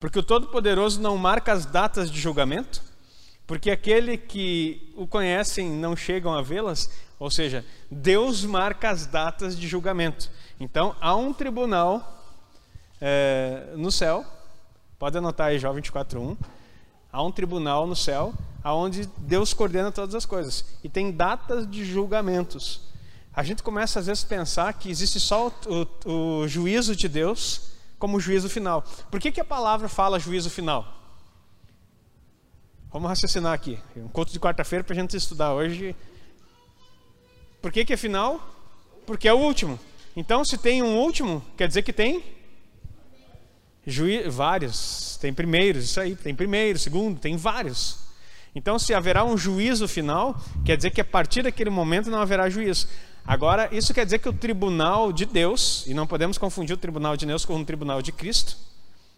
Porque o Todo-Poderoso não marca as datas de julgamento, porque aquele que o conhecem não chegam a vê-las, ou seja, Deus marca as datas de julgamento. Então, há um tribunal é, no céu, pode anotar aí, Jó 24.1, há um tribunal no céu, aonde Deus coordena todas as coisas. E tem datas de julgamentos. A gente começa às vezes a pensar que existe só o, o, o juízo de Deus como juízo final. Por que, que a palavra fala juízo final? Vamos raciocinar aqui. Um conto de quarta-feira para a gente estudar hoje. Por que, que é final? Porque é o último. Então, se tem um último, quer dizer que tem Juí vários, tem primeiros, isso aí, tem primeiro, segundo, tem vários. Então, se haverá um juízo final, quer dizer que a partir daquele momento não haverá juízo. Agora, isso quer dizer que o tribunal de Deus, e não podemos confundir o tribunal de Deus com o tribunal de Cristo,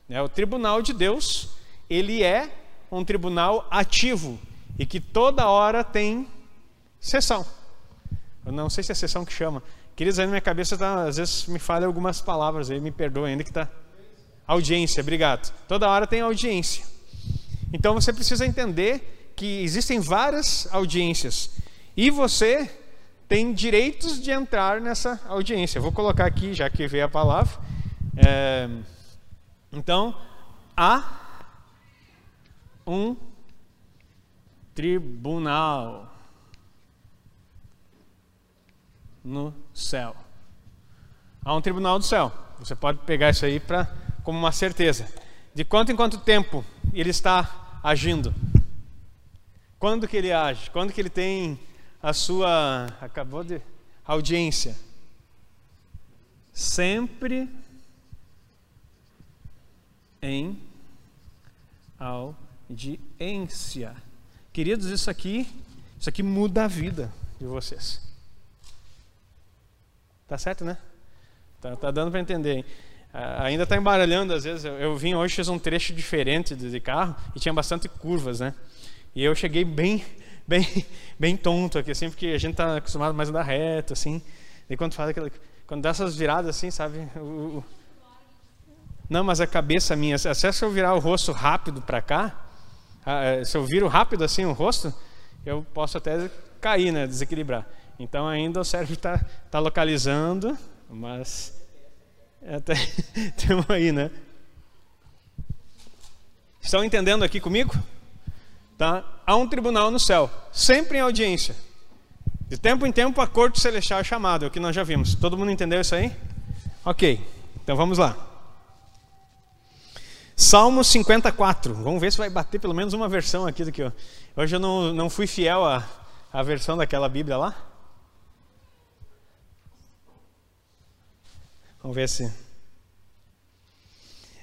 né? o tribunal de Deus, ele é um tribunal ativo e que toda hora tem sessão. Eu não sei se é sessão que chama. Queridos, aí na minha cabeça tá, às vezes me falha algumas palavras aí, me perdoa ainda que está Audiência, obrigado. Toda hora tem audiência. Então você precisa entender que existem várias audiências e você tem direitos de entrar nessa audiência. vou colocar aqui, já que veio a palavra. É, então, há um tribunal no céu. Há um tribunal do céu. Você pode pegar isso aí para como uma certeza. De quanto em quanto tempo ele está agindo? Quando que ele age? Quando que ele tem a sua acabou de audiência? Sempre em audiência. Queridos, isso aqui, isso aqui muda a vida de vocês. Tá certo, né? Tá, tá dando para entender. Hein? Uh, ainda está embaralhando, às vezes. Eu, eu, vim hoje, fiz um trecho diferente de, de, carro e tinha bastante curvas, né? E eu cheguei bem, bem, bem tonto aqui, assim, porque a gente está acostumado mais a andar reto, assim. E quando faz aquela, quando dá essas viradas, assim, sabe? O. Não, mas a cabeça minha, se eu virar o rosto rápido para cá, uh, se eu viro rápido assim o rosto, eu posso até cair, né? Desequilibrar. Então ainda o cérebro está tá localizando, mas até temos aí, né? Estão entendendo aqui comigo? Tá? Há um tribunal no céu, sempre em audiência. De tempo em tempo a corte celestial é chamada, é o que nós já vimos. Todo mundo entendeu isso aí? Ok, então vamos lá. Salmo 54. Vamos ver se vai bater pelo menos uma versão aqui do que eu. Hoje eu não, não fui fiel à, à versão daquela Bíblia lá. Vamos ver se.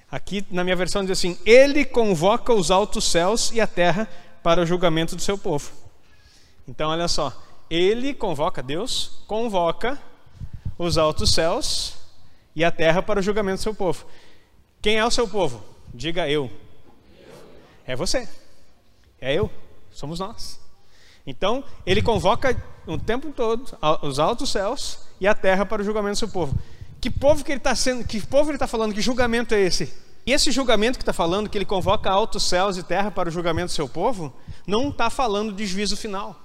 Aqui na minha versão diz assim: Ele convoca os altos céus e a terra para o julgamento do seu povo. Então, olha só. Ele convoca, Deus convoca os altos céus e a terra para o julgamento do seu povo. Quem é o seu povo? Diga eu. É você. É eu. Somos nós. Então, ele convoca o tempo todo os altos céus e a terra para o julgamento do seu povo. Que povo que ele está sendo, que povo ele está falando? Que julgamento é esse? E esse julgamento que está falando, que ele convoca altos céus e terra para o julgamento do seu povo, não está falando de juízo final.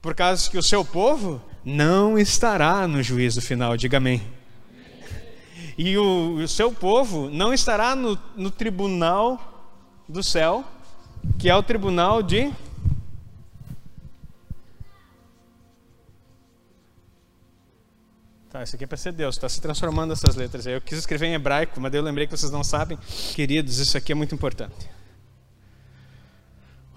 Por causa que o seu povo não estará no juízo final, diga amém. E o, o seu povo não estará no, no tribunal do céu, que é o tribunal de Tá, isso aqui é para ser Deus, está se transformando essas letras. Eu quis escrever em hebraico, mas eu lembrei que vocês não sabem. Queridos, isso aqui é muito importante.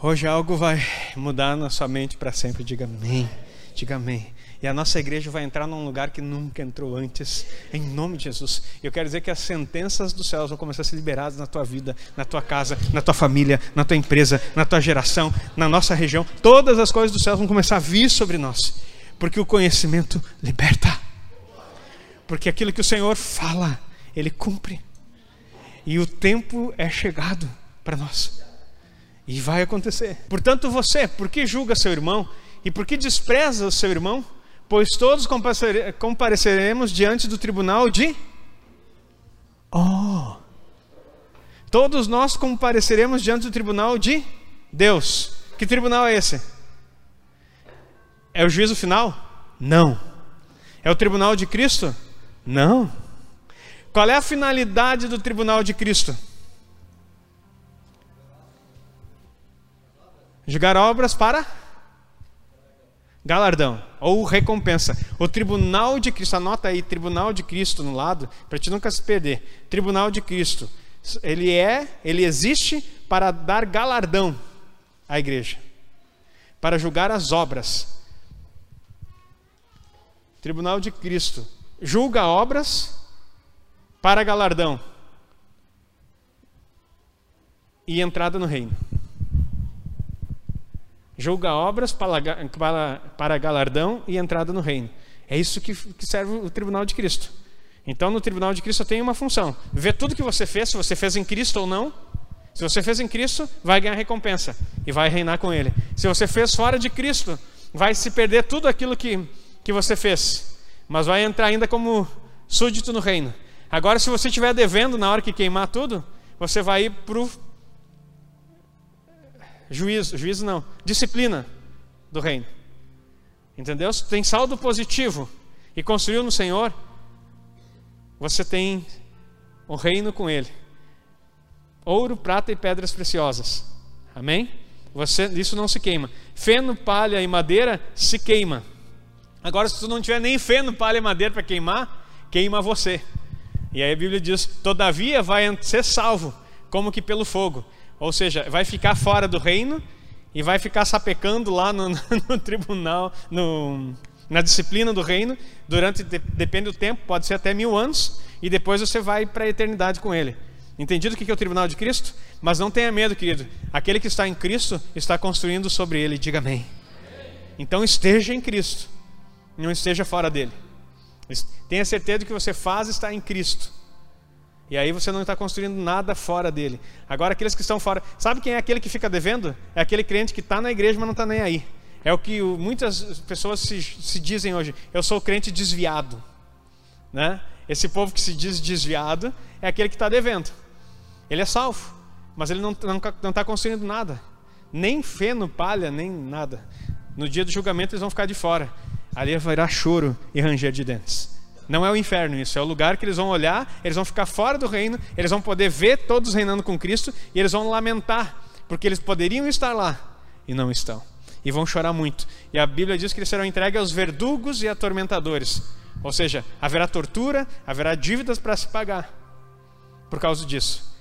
Hoje algo vai mudar na sua mente para sempre. Diga amém. Diga amém. E a nossa igreja vai entrar num lugar que nunca entrou antes, em nome de Jesus. Eu quero dizer que as sentenças dos céus vão começar a ser liberadas na tua vida, na tua casa, na tua família, na tua empresa, na tua geração, na nossa região. Todas as coisas dos céus vão começar a vir sobre nós, porque o conhecimento liberta. Porque aquilo que o Senhor fala, Ele cumpre. E o tempo é chegado para nós. E vai acontecer. Portanto, você, por que julga seu irmão? E por que despreza o seu irmão? Pois todos compareceremos diante do tribunal de. Oh! Todos nós compareceremos diante do tribunal de Deus. Que tribunal é esse? É o juízo final? Não. É o tribunal de Cristo? Não. Qual é a finalidade do tribunal de Cristo? Julgar obras para galardão ou recompensa. O tribunal de Cristo, anota aí, tribunal de Cristo no lado, para te nunca se perder. Tribunal de Cristo, ele é, ele existe para dar galardão à igreja, para julgar as obras. Tribunal de Cristo julga obras para galardão e entrada no reino julga obras para, para, galardão e entrada no reino. É isso que, que serve o tribunal de Cristo. Então, no tribunal de Cristo tem uma função: ver tudo que você fez, se você fez em Cristo ou não. Se você fez em Cristo, vai ganhar recompensa e vai reinar com Ele. Se você fez fora de Cristo, vai se perder tudo aquilo que, que você fez, mas vai entrar ainda como súdito no reino. Agora, se você estiver devendo na hora que queimar tudo, você vai ir para o juízo, juízo não, disciplina do reino. Entendeu? Se tem saldo positivo e construiu no Senhor, você tem o reino com Ele. Ouro, prata e pedras preciosas. Amém? Você, isso não se queima. Feno, palha e madeira se queima. Agora, se tu não tiver nem feno, palha e madeira para queimar, queima você. E aí a Bíblia diz: todavia vai ser salvo, como que pelo fogo. Ou seja, vai ficar fora do reino e vai ficar sapecando lá no, no tribunal, no, na disciplina do reino, durante, depende do tempo, pode ser até mil anos, e depois você vai para a eternidade com ele. Entendido o que é o tribunal de Cristo? Mas não tenha medo, querido. Aquele que está em Cristo está construindo sobre ele. Diga amém. Então esteja em Cristo, não esteja fora dele. Tenha certeza de que você faz está em Cristo. E aí você não está construindo nada fora dele. Agora, aqueles que estão fora. Sabe quem é aquele que fica devendo? É aquele crente que está na igreja, mas não está nem aí. É o que muitas pessoas se, se dizem hoje. Eu sou crente desviado. Né? Esse povo que se diz desviado é aquele que está devendo. Ele é salvo, mas ele não está construindo nada. Nem feno, palha, nem nada. No dia do julgamento eles vão ficar de fora. Ali vai choro e ranger de dentes. Não é o inferno isso, é o lugar que eles vão olhar, eles vão ficar fora do reino, eles vão poder ver todos reinando com Cristo e eles vão lamentar, porque eles poderiam estar lá e não estão. E vão chorar muito. E a Bíblia diz que eles serão entregues aos verdugos e atormentadores. Ou seja, haverá tortura, haverá dívidas para se pagar por causa disso.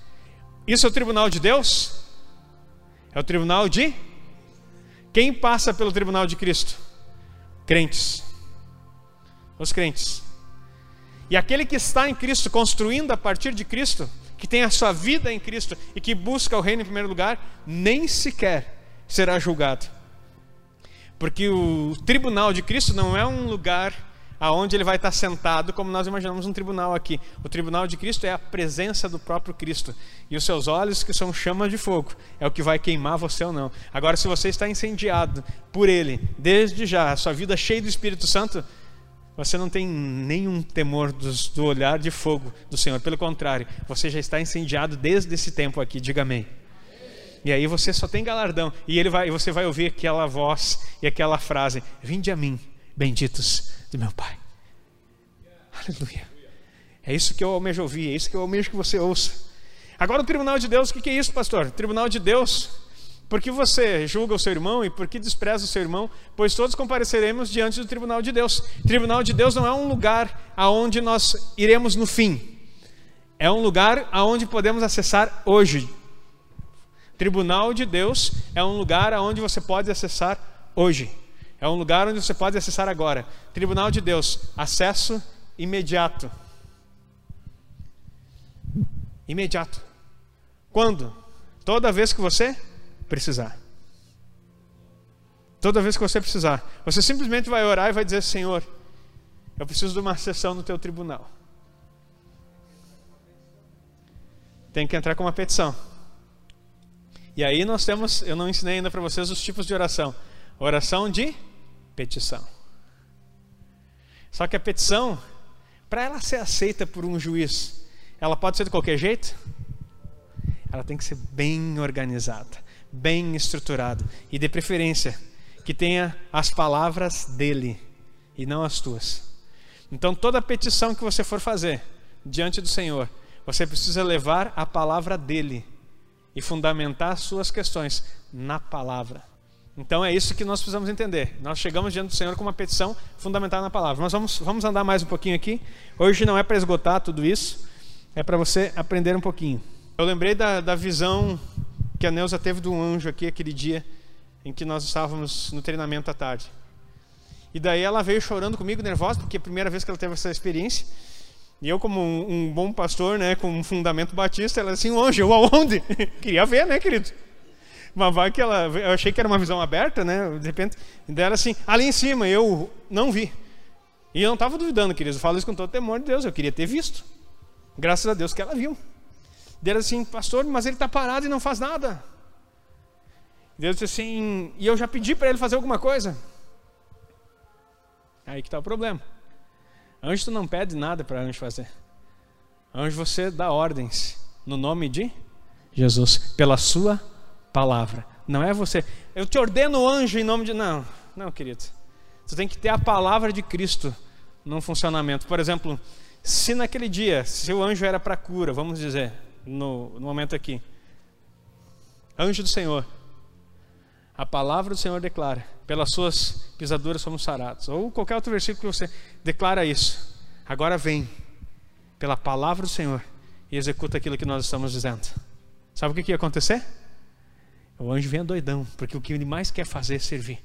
Isso é o tribunal de Deus? É o tribunal de quem passa pelo tribunal de Cristo? Crentes. Os crentes. E aquele que está em Cristo, construindo a partir de Cristo, que tem a sua vida em Cristo e que busca o reino em primeiro lugar, nem sequer será julgado. Porque o tribunal de Cristo não é um lugar aonde ele vai estar sentado, como nós imaginamos um tribunal aqui. O tribunal de Cristo é a presença do próprio Cristo. E os seus olhos, que são chamas de fogo, é o que vai queimar você ou não. Agora, se você está incendiado por ele, desde já, a sua vida cheia do Espírito Santo, você não tem nenhum temor do, do olhar de fogo do Senhor. Pelo contrário, você já está incendiado desde esse tempo aqui. Diga amém. E aí você só tem galardão. E ele vai, você vai ouvir aquela voz e aquela frase: Vinde a mim, benditos do meu Pai. Aleluia. É isso que eu almejo ouvir, é isso que eu almejo que você ouça. Agora o tribunal de Deus, o que é isso, pastor? Tribunal de Deus por que você julga o seu irmão e por que despreza o seu irmão? Pois todos compareceremos diante do tribunal de Deus. Tribunal de Deus não é um lugar aonde nós iremos no fim. É um lugar aonde podemos acessar hoje. Tribunal de Deus é um lugar aonde você pode acessar hoje. É um lugar onde você pode acessar agora. Tribunal de Deus, acesso imediato. Imediato. Quando? Toda vez que você precisar. Toda vez que você precisar, você simplesmente vai orar e vai dizer: Senhor, eu preciso de uma sessão no teu tribunal. Tem que entrar com uma petição. E aí nós temos, eu não ensinei ainda para vocês os tipos de oração. Oração de petição. Só que a petição, para ela ser aceita por um juiz, ela pode ser de qualquer jeito? ela tem que ser bem organizada, bem estruturada e de preferência que tenha as palavras dele e não as tuas. Então toda petição que você for fazer diante do Senhor, você precisa levar a palavra dele e fundamentar as suas questões na palavra. Então é isso que nós precisamos entender. Nós chegamos diante do Senhor com uma petição fundamentada na palavra. Mas vamos, vamos andar mais um pouquinho aqui. Hoje não é para esgotar tudo isso, é para você aprender um pouquinho. Eu lembrei da, da visão que a Neuza teve do anjo aqui aquele dia em que nós estávamos no treinamento à tarde. E daí ela veio chorando comigo, nervosa, porque é a primeira vez que ela teve essa experiência. E eu, como um, um bom pastor, né, com um fundamento batista, ela assim, um anjo, aonde? Queria ver, né, querido? Mas vai que ela, eu achei que era uma visão aberta, né? De repente, dela assim, ali em cima, eu não vi. E eu não estava duvidando, queridos. Eu falo isso com todo temor de Deus. Eu queria ter visto. Graças a Deus que ela viu. Dela assim, pastor, mas ele está parado e não faz nada. Deus disse assim, e eu já pedi para ele fazer alguma coisa. Aí que está o problema. Anjo tu não pede nada para anjo fazer. Anjo você dá ordens no nome de Jesus, pela sua palavra. Não é você. Eu te ordeno anjo em nome de. Não, não, querido. Você tem que ter a palavra de Cristo num funcionamento. Por exemplo, se naquele dia, se o anjo era para cura, vamos dizer, no, no momento aqui, anjo do Senhor, a palavra do Senhor declara: pelas suas pisaduras somos sarados. Ou qualquer outro versículo que você declara isso. Agora vem, pela palavra do Senhor, e executa aquilo que nós estamos dizendo. Sabe o que, que ia acontecer? O anjo vem doidão, porque o que ele mais quer fazer é servir.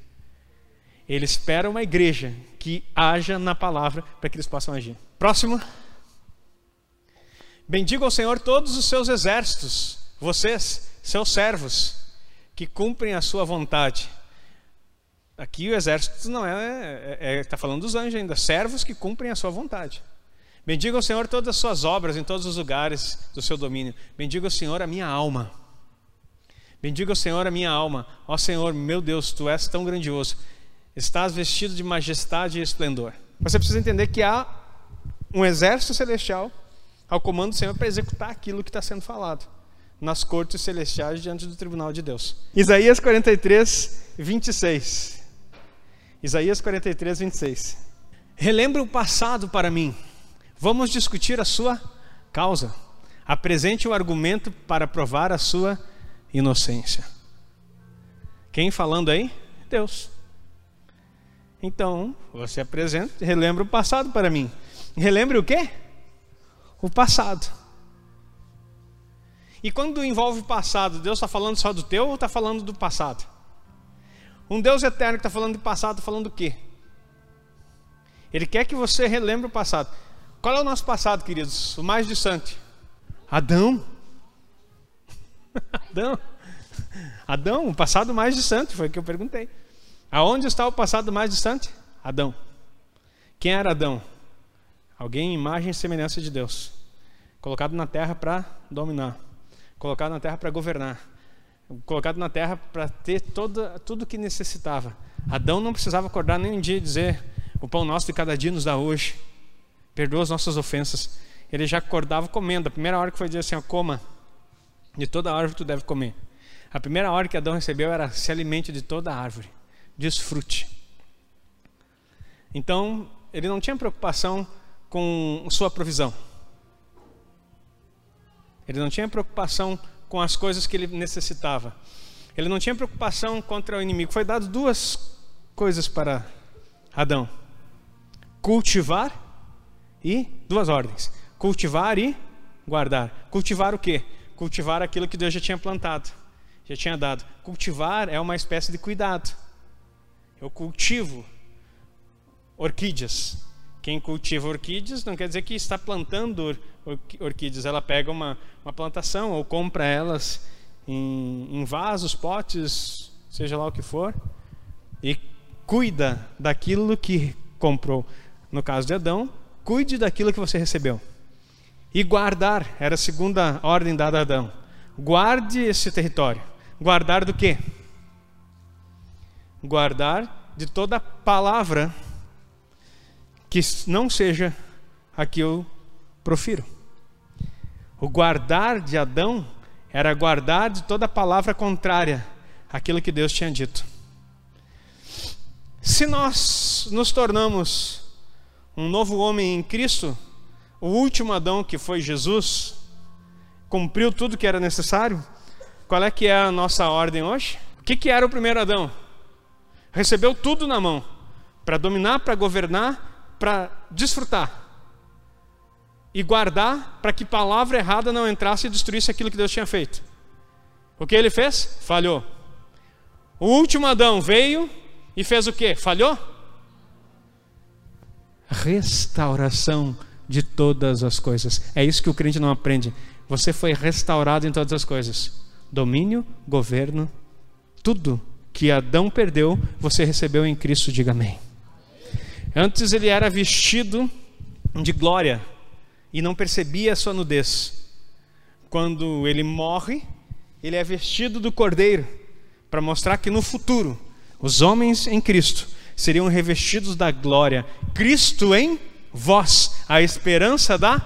Ele espera uma igreja que haja na palavra para que eles possam agir. Próximo. Bendiga ao Senhor todos os seus exércitos, vocês, seus servos, que cumprem a sua vontade. Aqui o exército não é, está é, é, tá falando dos anjos ainda, servos que cumprem a sua vontade. Bendiga ao Senhor todas as suas obras em todos os lugares do seu domínio. Bendiga ao Senhor a minha alma. Bendiga o Senhor a minha alma. Ó Senhor, meu Deus, tu és tão grandioso. Estás vestido de majestade e esplendor. Você precisa entender que há um exército celestial ao comando do Senhor para executar aquilo que está sendo falado nas cortes celestiais diante do tribunal de Deus. Isaías 43, 26. Isaías 43, 26. Relembra o passado para mim. Vamos discutir a sua causa. Apresente o argumento para provar a sua inocência. Quem falando aí? Deus. Então, você apresenta, relembra o passado para mim. Relembre o quê? O passado. E quando envolve o passado, Deus está falando só do teu ou está falando do passado? Um Deus eterno que está falando de passado, está falando do quê? Ele quer que você relembre o passado. Qual é o nosso passado, queridos? O mais distante. Adão. Adão. Adão, o passado mais distante, foi o que eu perguntei. Aonde está o passado mais distante? Adão. Quem era Adão? Alguém em imagem e semelhança de Deus. Colocado na terra para dominar. Colocado na terra para governar. Colocado na terra para ter toda, tudo o que necessitava. Adão não precisava acordar nem um dia e dizer: O pão nosso de cada dia nos dá hoje. Perdoa as nossas ofensas. Ele já acordava comendo. A primeira hora que foi dizer assim: ó, Coma de toda árvore tu deve comer. A primeira ordem que Adão recebeu era se alimente de toda árvore, desfrute. Então, ele não tinha preocupação com sua provisão. Ele não tinha preocupação com as coisas que ele necessitava. Ele não tinha preocupação contra o inimigo. Foi dado duas coisas para Adão: cultivar e duas ordens: cultivar e guardar. Cultivar o quê? Cultivar aquilo que Deus já tinha plantado, já tinha dado. Cultivar é uma espécie de cuidado. Eu cultivo orquídeas. Quem cultiva orquídeas não quer dizer que está plantando orquídeas. Ela pega uma, uma plantação ou compra elas em, em vasos, potes, seja lá o que for, e cuida daquilo que comprou. No caso de Adão, cuide daquilo que você recebeu. E guardar, era a segunda ordem dada a Adão. Guarde esse território. Guardar do quê? Guardar de toda palavra que não seja a que eu profiro. O guardar de Adão era guardar de toda palavra contrária àquilo que Deus tinha dito. Se nós nos tornamos um novo homem em Cristo, o último Adão que foi Jesus, cumpriu tudo que era necessário, qual é que é a nossa ordem hoje? O que, que era o primeiro Adão? Recebeu tudo na mão, para dominar, para governar, para desfrutar e guardar para que palavra errada não entrasse e destruísse aquilo que Deus tinha feito. O que ele fez? Falhou. O último Adão veio e fez o que? Falhou? Restauração de todas as coisas. É isso que o crente não aprende. Você foi restaurado em todas as coisas: domínio, governo, tudo que Adão perdeu, você recebeu em Cristo. Diga amém. Antes ele era vestido de glória e não percebia a sua nudez. Quando ele morre, ele é vestido do cordeiro para mostrar que no futuro os homens em Cristo seriam revestidos da glória. Cristo em vós, a esperança da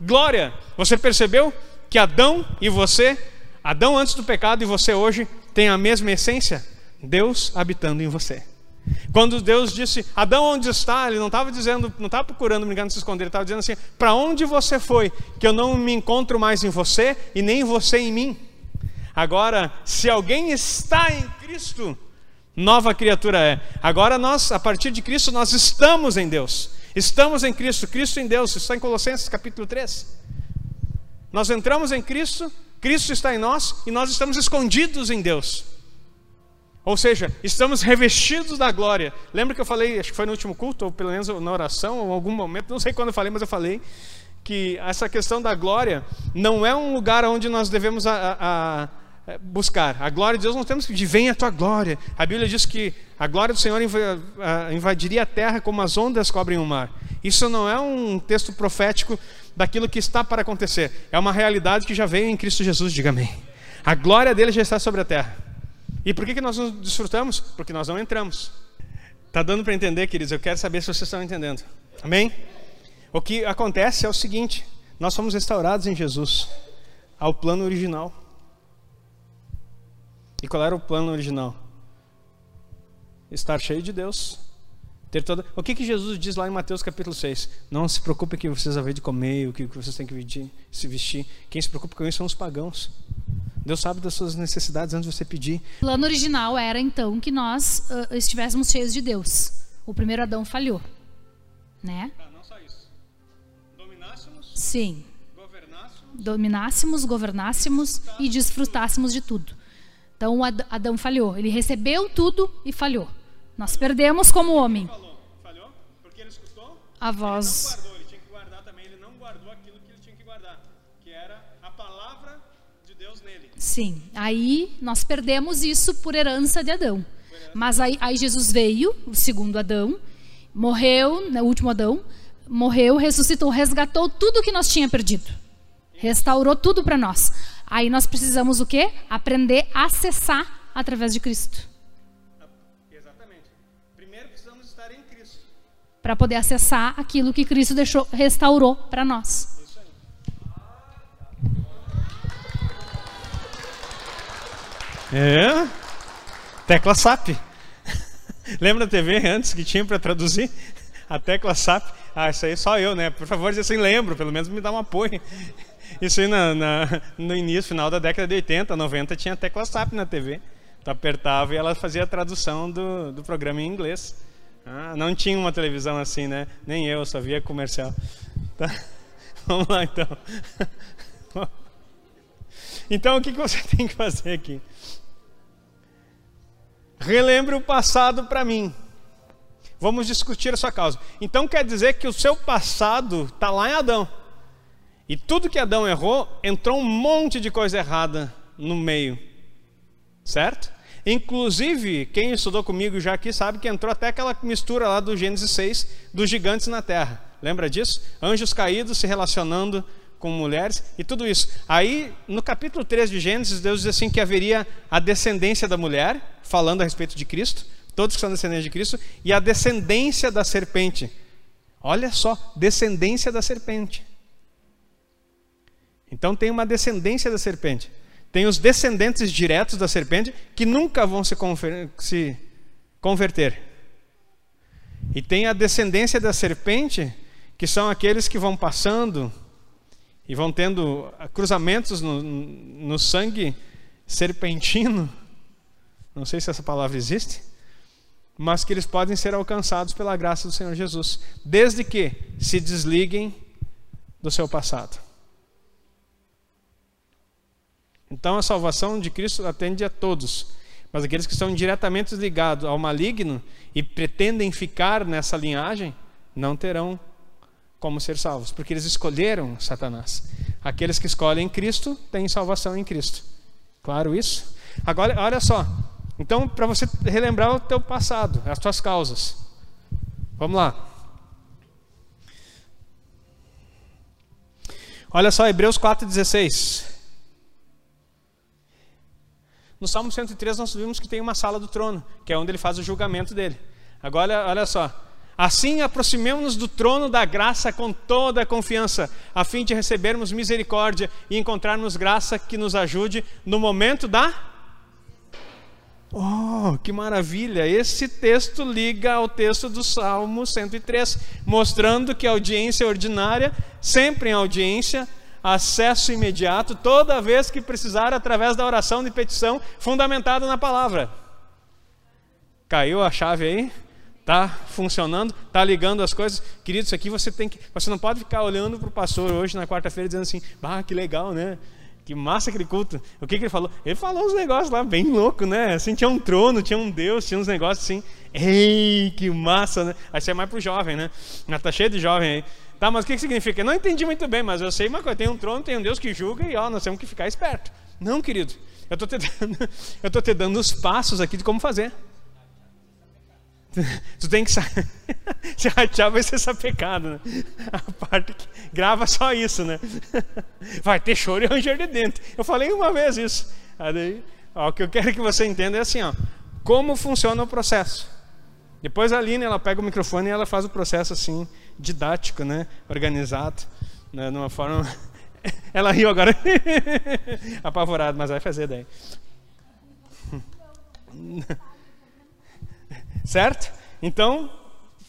glória. Você percebeu que Adão e você, Adão antes do pecado e você hoje, têm a mesma essência? Deus habitando em você. Quando Deus disse, Adão, onde está? Ele não estava dizendo, não estava procurando brincando se esconder, ele estava dizendo assim: para onde você foi? Que eu não me encontro mais em você e nem você em mim. Agora, se alguém está em Cristo, nova criatura é. Agora nós, a partir de Cristo, nós estamos em Deus. Estamos em Cristo, Cristo em Deus. Está em Colossenses capítulo 3. Nós entramos em Cristo, Cristo está em nós e nós estamos escondidos em Deus. Ou seja, estamos revestidos da glória. Lembra que eu falei, acho que foi no último culto, ou pelo menos na oração, ou em algum momento, não sei quando eu falei, mas eu falei, que essa questão da glória não é um lugar onde nós devemos a, a, a buscar. A glória de Deus não temos que pedir, venha a tua glória. A Bíblia diz que a glória do Senhor invadiria a terra como as ondas cobrem o mar. Isso não é um texto profético daquilo que está para acontecer. É uma realidade que já veio em Cristo Jesus, diga amém. A glória dele já está sobre a terra. E por que, que nós não desfrutamos? Porque nós não entramos. Está dando para entender, queridos? Eu quero saber se vocês estão entendendo. Amém? O que acontece é o seguinte: nós somos restaurados em Jesus, ao plano original. E qual era o plano original? Estar cheio de Deus. Ter toda... O que, que Jesus diz lá em Mateus capítulo 6? Não se preocupe que vocês vão ver de comer, o que vocês têm que se vestir. Quem se preocupa com isso são os pagãos. Deus sabe das suas necessidades antes de você pedir. O plano original era então que nós uh, estivéssemos cheios de Deus. O primeiro Adão falhou, né? Ah, não só isso. Dominássemos. Sim. Governássemos. Dominássemos, governássemos e desfrutássemos de tudo. Então Adão falhou. Ele recebeu tudo e falhou. Nós perdemos como homem. Falou, falhou, porque ele escutou. A voz. Ele não guardou, ele tinha que guardar também. Ele não guardou aquilo que ele tinha que guardar, que era a palavra de Deus nele. Sim. Aí nós perdemos isso por herança de Adão. Mas aí, aí Jesus veio, o segundo Adão, morreu, né, o último Adão, morreu, ressuscitou, resgatou tudo que nós tinha perdido. Restaurou tudo para nós. Aí nós precisamos o quê? Aprender a acessar através de Cristo. Exatamente. Primeiro precisamos estar em Cristo. Para poder acessar aquilo que Cristo deixou, restaurou para nós. Isso aí. É. Tecla SAP. Lembra da TV antes que tinha para traduzir? A tecla SAP. Ah, isso aí só eu, né? Por favor, diz assim, lembro, pelo menos me dá um apoio. Isso aí na, na, no início, final da década de 80, 90, tinha tecla SAP na TV. Tu apertava e ela fazia a tradução do, do programa em inglês. Ah, não tinha uma televisão assim, né? Nem eu, só via comercial. Tá? Vamos lá então. Então o que você tem que fazer aqui? Relembre o passado para mim. Vamos discutir a sua causa. Então quer dizer que o seu passado está lá em Adão. E tudo que Adão errou, entrou um monte de coisa errada no meio. Certo? Inclusive, quem estudou comigo já aqui sabe que entrou até aquela mistura lá do Gênesis 6 dos gigantes na terra. Lembra disso? Anjos caídos se relacionando com mulheres e tudo isso. Aí, no capítulo 3 de Gênesis, Deus diz assim que haveria a descendência da mulher, falando a respeito de Cristo, todos que são descendentes de Cristo, e a descendência da serpente. Olha só, descendência da serpente. Então tem uma descendência da serpente. Tem os descendentes diretos da serpente que nunca vão se, se converter. E tem a descendência da serpente, que são aqueles que vão passando e vão tendo cruzamentos no, no sangue serpentino. Não sei se essa palavra existe, mas que eles podem ser alcançados pela graça do Senhor Jesus, desde que se desliguem do seu passado. Então a salvação de Cristo atende a todos, mas aqueles que estão diretamente ligados ao maligno e pretendem ficar nessa linhagem, não terão como ser salvos, porque eles escolheram Satanás. Aqueles que escolhem Cristo têm salvação em Cristo. Claro isso? Agora, olha só. Então, para você relembrar o teu passado, as tuas causas. Vamos lá. Olha só, Hebreus 4,16. No Salmo 103 nós vimos que tem uma sala do trono, que é onde ele faz o julgamento dele. Agora, olha só. Assim aproximemos-nos do trono da graça com toda a confiança, a fim de recebermos misericórdia e encontrarmos graça que nos ajude no momento da Oh, que maravilha! Esse texto liga ao texto do Salmo 103, mostrando que a audiência ordinária, sempre em audiência, acesso imediato toda vez que precisar através da oração de petição fundamentada na palavra. Caiu a chave aí? Tá funcionando? Tá ligando as coisas? Querido, isso aqui você tem que, você não pode ficar olhando para o pastor hoje na quarta-feira dizendo assim: "Ah, que legal, né? Que massa aquele culto". O que, que ele falou? Ele falou uns negócios lá bem louco, né? Assim tinha um trono, tinha um Deus, tinha uns negócios assim. Ei, que massa, né? Aí você é mais pro jovem, né? Mas tá cheio de jovem aí. Tá, mas o que, que significa? Eu não entendi muito bem, mas eu sei uma coisa: tem um trono, tem um Deus que julga e ó, nós temos que ficar esperto. Não, querido. Eu estou te, dando, eu tô te dando os passos aqui de como fazer. Tu tem que. Se ratear vai ser sapecado, né? A parte que grava só isso, né? Vai ter choro e ranger de dentro. Eu falei uma vez isso. Aí, ó, o que eu quero que você entenda é assim, ó. Como funciona o processo. Depois a Aline, ela pega o microfone e ela faz o processo assim didático, né? organizado, né? de uma forma. Ela riu agora, apavorado, mas vai fazer daí. certo? Então,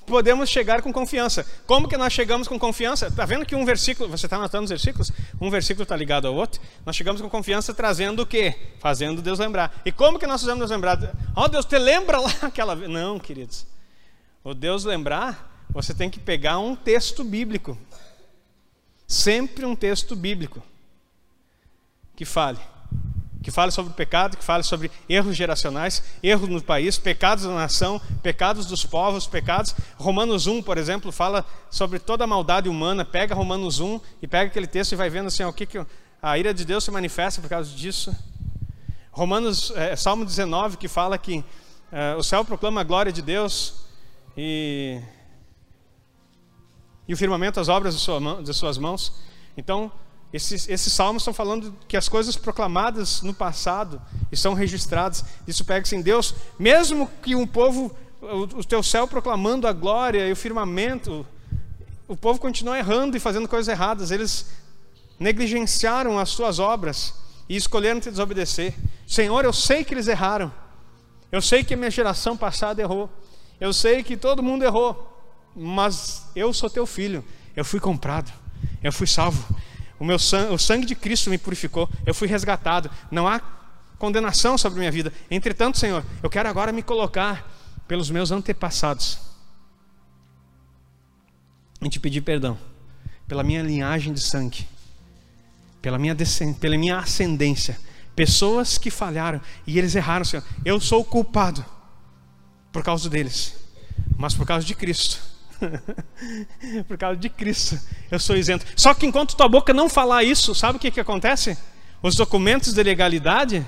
podemos chegar com confiança. Como que nós chegamos com confiança? Está vendo que um versículo, você está anotando os versículos? Um versículo está ligado ao outro. Nós chegamos com confiança trazendo o quê? Fazendo Deus lembrar. E como que nós fazemos Deus lembrar? Oh, Deus, te lembra lá aquela vez. Não, queridos. O Deus lembrar você tem que pegar um texto bíblico. Sempre um texto bíblico que fale. Que fale sobre o pecado, que fale sobre erros geracionais, erros no país, pecados da nação, pecados dos povos, pecados. Romanos 1, por exemplo, fala sobre toda a maldade humana. Pega Romanos 1 e pega aquele texto e vai vendo assim, ó, o que, que a ira de Deus se manifesta por causa disso. Romanos, é, Salmo 19, que fala que é, o céu proclama a glória de Deus e e o firmamento as obras de, sua de suas mãos. Então, esses, esses salmos estão falando que as coisas proclamadas no passado estão registradas. Isso pega-se em Deus, mesmo que um povo, o, o teu céu proclamando a glória e o firmamento, o povo continua errando e fazendo coisas erradas. Eles negligenciaram as suas obras e escolheram te desobedecer. Senhor, eu sei que eles erraram. Eu sei que a minha geração passada errou. Eu sei que todo mundo errou mas eu sou teu filho, eu fui comprado, eu fui salvo. O meu sangue, o sangue de Cristo me purificou, eu fui resgatado. Não há condenação sobre minha vida. Entretanto, Senhor, eu quero agora me colocar pelos meus antepassados e te pedir perdão pela minha linhagem de sangue, pela minha, pela minha ascendência. Pessoas que falharam e eles erraram, Senhor. Eu sou o culpado por causa deles, mas por causa de Cristo Por causa de Cristo, eu sou isento. Só que enquanto tua boca não falar isso, sabe o que, que acontece? Os documentos de legalidade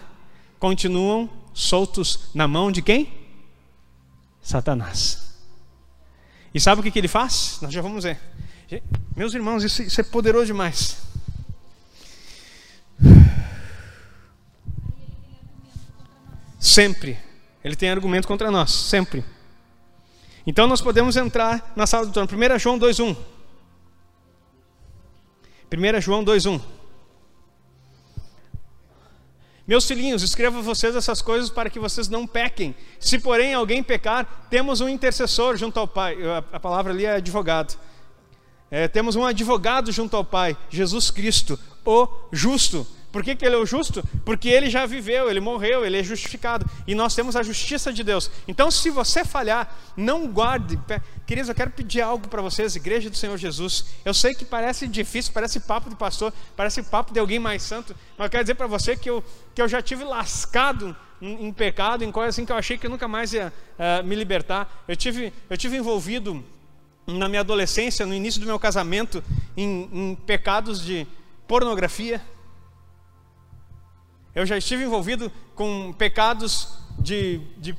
continuam soltos na mão de quem? Satanás. E sabe o que, que ele faz? Nós já vamos ver. Meus irmãos, isso, isso é poderoso demais. Sempre. Ele tem argumento contra nós, sempre. Então nós podemos entrar na sala do trono. 1 João 2:1. 1 João 2:1. Meus filhinhos, escrevo a vocês essas coisas para que vocês não pequem. Se, porém, alguém pecar, temos um intercessor junto ao Pai. A palavra ali é advogado. É, temos um advogado junto ao Pai, Jesus Cristo, o justo. Por que, que ele é o justo? Porque ele já viveu, ele morreu, ele é justificado. E nós temos a justiça de Deus. Então, se você falhar, não guarde. Queridos, eu quero pedir algo para vocês, Igreja do Senhor Jesus. Eu sei que parece difícil, parece papo de pastor, parece papo de alguém mais santo. Mas eu quero dizer para você que eu, que eu já tive lascado em, em pecado, em coisas assim que eu achei que eu nunca mais ia uh, me libertar. Eu tive, eu tive envolvido na minha adolescência, no início do meu casamento, em, em pecados de pornografia eu já estive envolvido com pecados de, de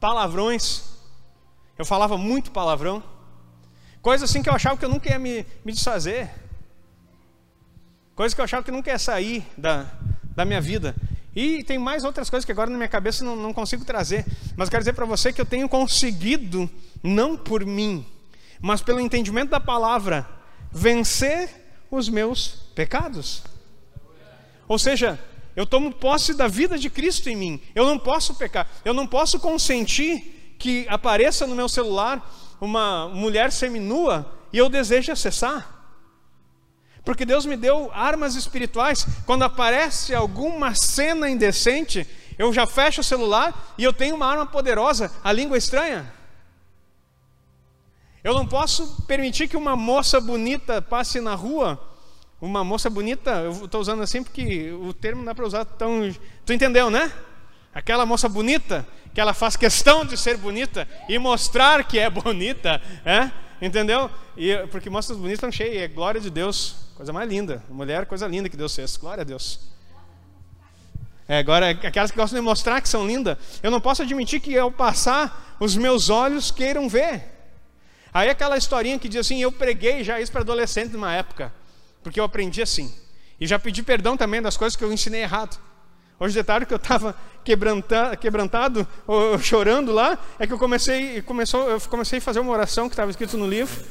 palavrões. Eu falava muito palavrão. Coisas assim que eu achava que eu nunca ia me, me desfazer. Coisas que eu achava que nunca ia sair da, da minha vida. E tem mais outras coisas que agora na minha cabeça não, não consigo trazer. Mas quero dizer para você que eu tenho conseguido, não por mim, mas pelo entendimento da palavra, vencer os meus pecados. Ou seja, eu tomo posse da vida de Cristo em mim. Eu não posso pecar. Eu não posso consentir que apareça no meu celular uma mulher seminua e eu desejo acessar. Porque Deus me deu armas espirituais. Quando aparece alguma cena indecente, eu já fecho o celular e eu tenho uma arma poderosa, a língua estranha. Eu não posso permitir que uma moça bonita passe na rua uma moça bonita, eu estou usando assim porque o termo não dá para usar tão. Tu entendeu, né? Aquela moça bonita, que ela faz questão de ser bonita e mostrar que é bonita, é? entendeu? E, porque moças bonitas estão cheias, é glória de Deus, coisa mais linda. Mulher, coisa linda que Deus fez, glória a Deus. É, agora, aquelas que gostam de mostrar que são lindas, eu não posso admitir que ao passar, os meus olhos queiram ver. Aí aquela historinha que diz assim: eu preguei já isso para adolescente numa época porque eu aprendi assim. E já pedi perdão também das coisas que eu ensinei errado. Hoje, detalhe que eu estava quebrantado, ou, chorando lá, é que eu comecei, começou, eu comecei a fazer uma oração que estava escrito no livro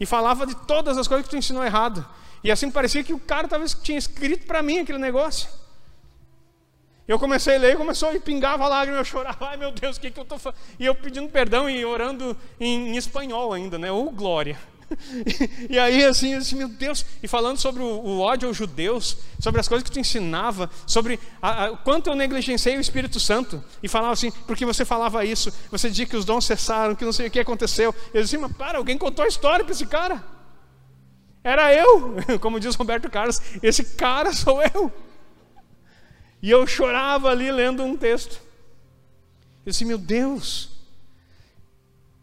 e falava de todas as coisas que tu ensinou errado. E assim parecia que o cara talvez tinha escrito para mim aquele negócio. Eu comecei a ler, começou e pingava lágrima, eu chorava, ai meu Deus, o que, que eu estou fazendo? E eu pedindo perdão e orando em, em espanhol ainda, né? Ou glória. e aí, assim, assim, meu Deus, e falando sobre o, o, ódio aos judeus, sobre as coisas que tu ensinava, sobre a, a, quanto eu negligenciei o Espírito Santo, e falava assim, porque você falava isso, você dizia que os dons cessaram, que não sei o que aconteceu. Eu disse, mas para, alguém contou a história para esse cara. Era eu, como diz Roberto Carlos, esse cara sou eu. E eu chorava ali lendo um texto. Eu disse, meu Deus,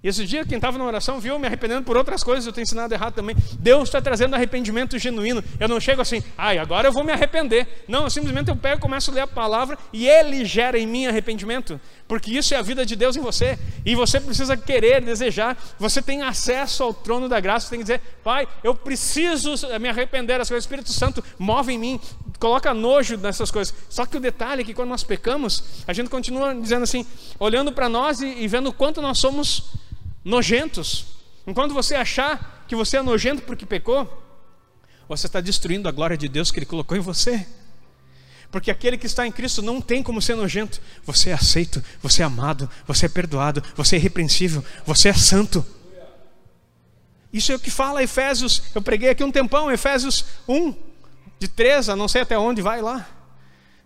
esse dia, quem estava na oração viu me arrependendo por outras coisas, eu tenho ensinado errado também. Deus está trazendo arrependimento genuíno. Eu não chego assim, ai, agora eu vou me arrepender. Não, eu simplesmente eu pego, começo a ler a palavra e Ele gera em mim arrependimento. Porque isso é a vida de Deus em você. E você precisa querer, desejar. Você tem acesso ao trono da graça. Você tem que dizer, Pai, eu preciso me arrepender das coisas. O Espírito Santo move em mim, coloca nojo nessas coisas. Só que o detalhe é que quando nós pecamos, a gente continua dizendo assim, olhando para nós e, e vendo quanto nós somos nojentos. Enquanto você achar que você é nojento porque pecou, você está destruindo a glória de Deus que Ele colocou em você. Porque aquele que está em Cristo não tem como ser nojento. Você é aceito, você é amado, você é perdoado, você é irrepreensível, você é santo. Isso é o que fala Efésios. Eu preguei aqui um tempão, Efésios 1, de 3 a não sei até onde vai lá.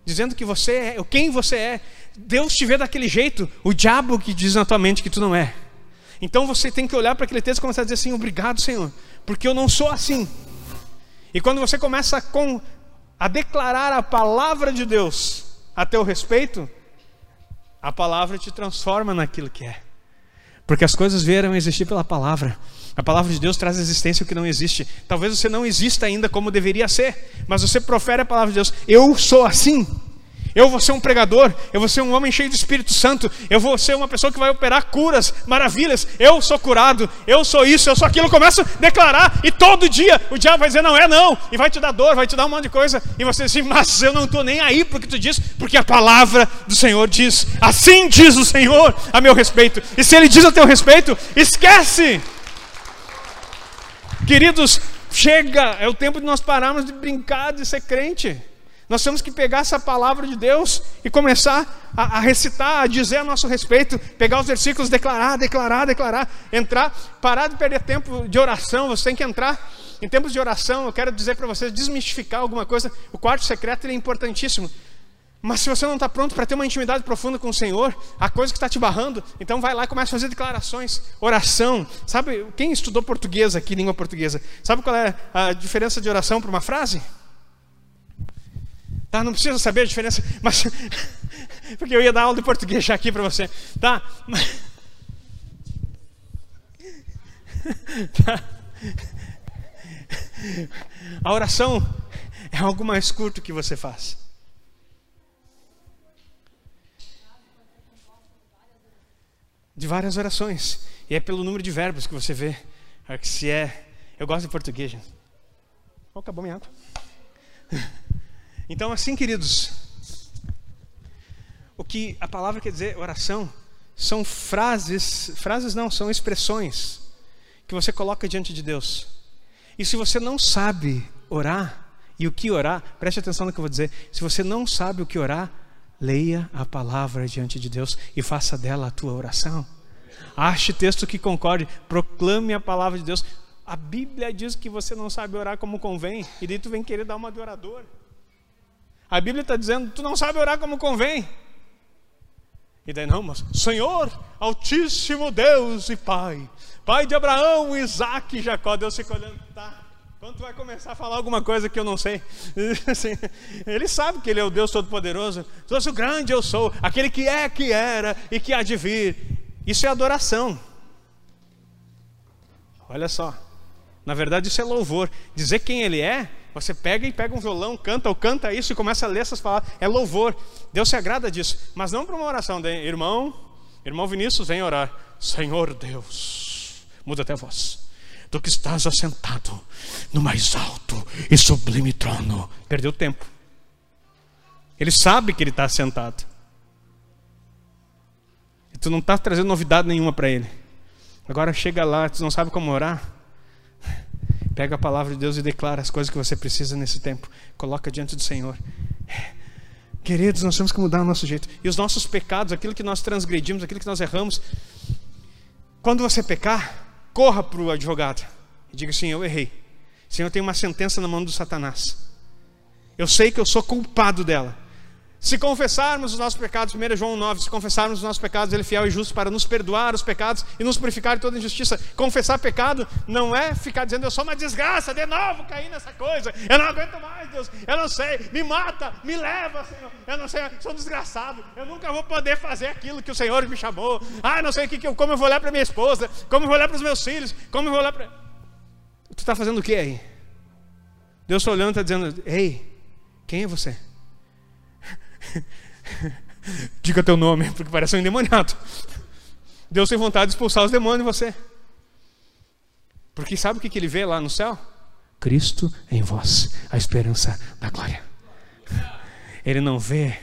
Dizendo que você é, quem você é. Deus te vê daquele jeito, o diabo que diz na tua mente que tu não é. Então você tem que olhar para aquele texto e começar a dizer assim: obrigado, Senhor, porque eu não sou assim. E quando você começa a, com, a declarar a palavra de Deus a teu respeito, a palavra te transforma naquilo que é. Porque as coisas vieram a existir pela palavra. A palavra de Deus traz existência o que não existe. Talvez você não exista ainda como deveria ser, mas você profere a palavra de Deus. Eu sou assim. Eu vou ser um pregador, eu vou ser um homem cheio de Espírito Santo, eu vou ser uma pessoa que vai operar curas, maravilhas. Eu sou curado, eu sou isso, eu sou aquilo. Eu começo a declarar, e todo dia o diabo vai dizer: não é, não, e vai te dar dor, vai te dar um monte de coisa, e você diz: mas eu não estou nem aí porque tu diz, porque a palavra do Senhor diz: assim diz o Senhor a meu respeito, e se Ele diz a teu respeito, esquece, queridos. Chega, é o tempo de nós pararmos de brincar de ser crente. Nós temos que pegar essa palavra de Deus e começar a, a, recitar, a dizer a nosso respeito, pegar os versículos, declarar, declarar, declarar, entrar, parar de perder tempo de oração. Você tem que entrar em tempos de oração. Eu quero dizer para vocês, desmistificar alguma coisa. O quarto secreto é importantíssimo. Mas se você não está pronto para ter uma intimidade profunda com o Senhor, a coisa que está te barrando, então vai lá e começa a fazer declarações, oração. Sabe, quem estudou português aqui, língua portuguesa, sabe qual é a diferença de oração para uma frase? Tá, não precisa saber a diferença, mas porque eu ia dar aula de português já aqui para você, tá? tá? A oração é algo mais curto que você faz. de várias orações. E é pelo número de verbos que você vê se é. Eu gosto de português, gente. Oh, acabou minha água. Então, assim, queridos, o que a palavra quer dizer, oração, são frases, frases não, são expressões que você coloca diante de Deus. E se você não sabe orar e o que orar, preste atenção no que eu vou dizer. Se você não sabe o que orar, Leia a palavra diante de Deus e faça dela a tua oração. Ache texto que concorde, proclame a palavra de Deus. A Bíblia diz que você não sabe orar como convém, e daí tu vem querer dar uma de orador. A Bíblia está dizendo, tu não sabe orar como convém. E daí não, mas Senhor, Altíssimo Deus e Pai, Pai de Abraão, Isaac e Jacó, Deus fica olhando, tá, quando tu vai começar a falar alguma coisa que eu não sei, assim, ele sabe que ele é o Deus Todo-Poderoso. És o grande eu sou, aquele que é, que era e que há de vir. Isso é adoração. Olha só. Na verdade, isso é louvor. Dizer quem ele é, você pega e pega um violão, canta ou canta isso e começa a ler essas palavras. É louvor. Deus se agrada disso. Mas não para uma oração. De, irmão, irmão Vinícius, vem orar. Senhor Deus, muda até a voz do que estás assentado no mais alto e sublime trono. Perdeu tempo. Ele sabe que ele está assentado. E tu não está trazendo novidade nenhuma para ele. Agora chega lá, tu não sabe como orar. Pega a palavra de Deus e declara as coisas que você precisa nesse tempo. Coloca diante do Senhor. Queridos, nós temos que mudar o nosso jeito. E os nossos pecados, aquilo que nós transgredimos, aquilo que nós erramos. Quando você pecar, corra para o advogado e diga assim: Eu errei. Senhor, eu tenho uma sentença na mão do Satanás. Eu sei que eu sou culpado dela. Se confessarmos os nossos pecados, 1 João 9, se confessarmos os nossos pecados, Ele é fiel e justo para nos perdoar os pecados e nos purificar de toda injustiça. Confessar pecado não é ficar dizendo, eu sou uma desgraça, de novo caí nessa coisa, eu não aguento mais, Deus, eu não sei, me mata, me leva, Senhor, eu não sei, sou desgraçado, eu nunca vou poder fazer aquilo que o Senhor me chamou. Ah, não sei que, como eu vou olhar para minha esposa, como eu vou olhar para os meus filhos, como eu vou olhar para. Tu está fazendo o que aí? Deus está olhando e está dizendo, ei, quem é você? Diga teu nome, porque parece um endemoniado. Deus tem vontade de expulsar os demônios de você. Porque sabe o que ele vê lá no céu? Cristo em vós, a esperança da glória. Ele não vê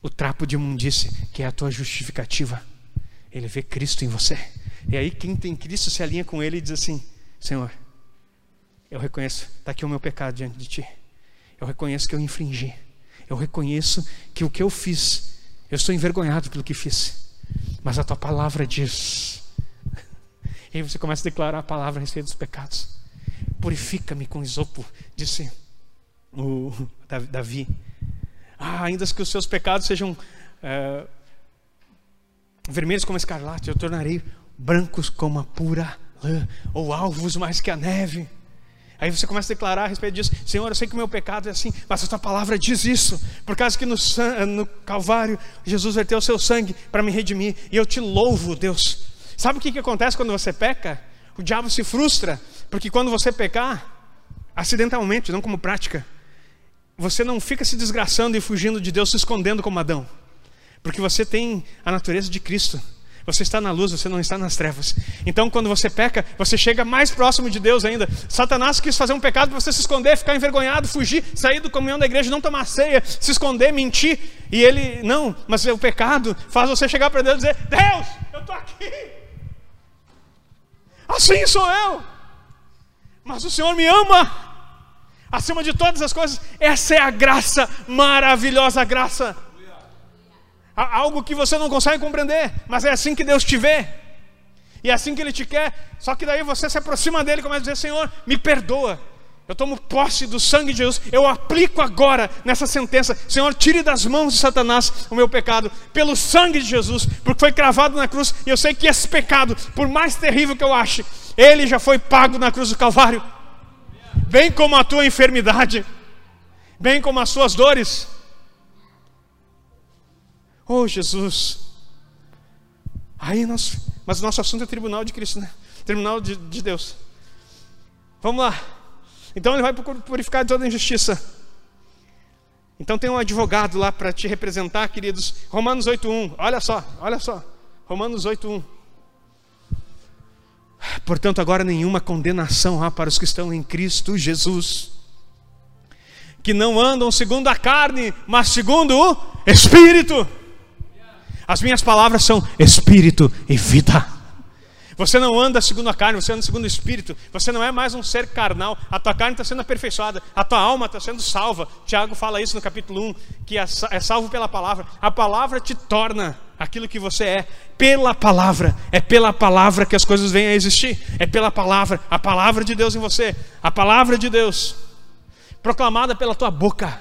o trapo de imundície, que é a tua justificativa. Ele vê Cristo em você. E aí, quem tem Cristo se alinha com ele e diz assim: Senhor, eu reconheço, está aqui o meu pecado diante de ti. Eu reconheço que eu infringi eu reconheço que o que eu fiz, eu estou envergonhado pelo que fiz, mas a tua palavra diz. E aí você começa a declarar a palavra a respeito dos pecados. Purifica-me com isopo, disse o Davi. Ah, ainda que os seus pecados sejam é, vermelhos como escarlate, eu tornarei brancos como a pura lã, ou alvos mais que a neve. Aí você começa a declarar a respeito disso: Senhor, eu sei que o meu pecado é assim, mas a tua palavra diz isso, por causa que no, no Calvário Jesus verteu o seu sangue para me redimir, e eu te louvo, Deus. Sabe o que, que acontece quando você peca? O diabo se frustra, porque quando você pecar, acidentalmente, não como prática, você não fica se desgraçando e fugindo de Deus, se escondendo como Adão, porque você tem a natureza de Cristo. Você está na luz, você não está nas trevas. Então, quando você peca, você chega mais próximo de Deus ainda. Satanás quis fazer um pecado para você se esconder, ficar envergonhado, fugir, sair do comunhão da igreja, não tomar ceia, se esconder, mentir. E ele, não, mas o pecado faz você chegar para Deus e dizer: Deus, eu estou aqui. Assim sou eu. Mas o Senhor me ama. Acima de todas as coisas, essa é a graça, maravilhosa graça. Algo que você não consegue compreender, mas é assim que Deus te vê. E é assim que Ele te quer. Só que daí você se aproxima dele e começa a dizer: Senhor, me perdoa. Eu tomo posse do sangue de Jesus. Eu aplico agora nessa sentença. Senhor, tire das mãos de Satanás o meu pecado. Pelo sangue de Jesus. Porque foi cravado na cruz. E eu sei que esse pecado, por mais terrível que eu ache, ele já foi pago na cruz do Calvário. Bem como a tua enfermidade. Bem como as suas dores. Oh, Jesus. Aí nós. Mas nosso assunto é tribunal de Cristo, né? Tribunal de, de Deus. Vamos lá. Então ele vai purificar toda injustiça. Então tem um advogado lá para te representar, queridos. Romanos 8:1. Olha só, olha só. Romanos 8:1. Portanto, agora nenhuma condenação há para os que estão em Cristo Jesus, que não andam segundo a carne, mas segundo o Espírito. As minhas palavras são Espírito e vida. Você não anda segundo a carne, você anda segundo o Espírito. Você não é mais um ser carnal. A tua carne está sendo aperfeiçoada, a tua alma está sendo salva. Tiago fala isso no capítulo 1, que é, é salvo pela palavra. A palavra te torna aquilo que você é, pela palavra. É pela palavra que as coisas vêm a existir. É pela palavra, a palavra de Deus em você, a palavra de Deus, proclamada pela tua boca,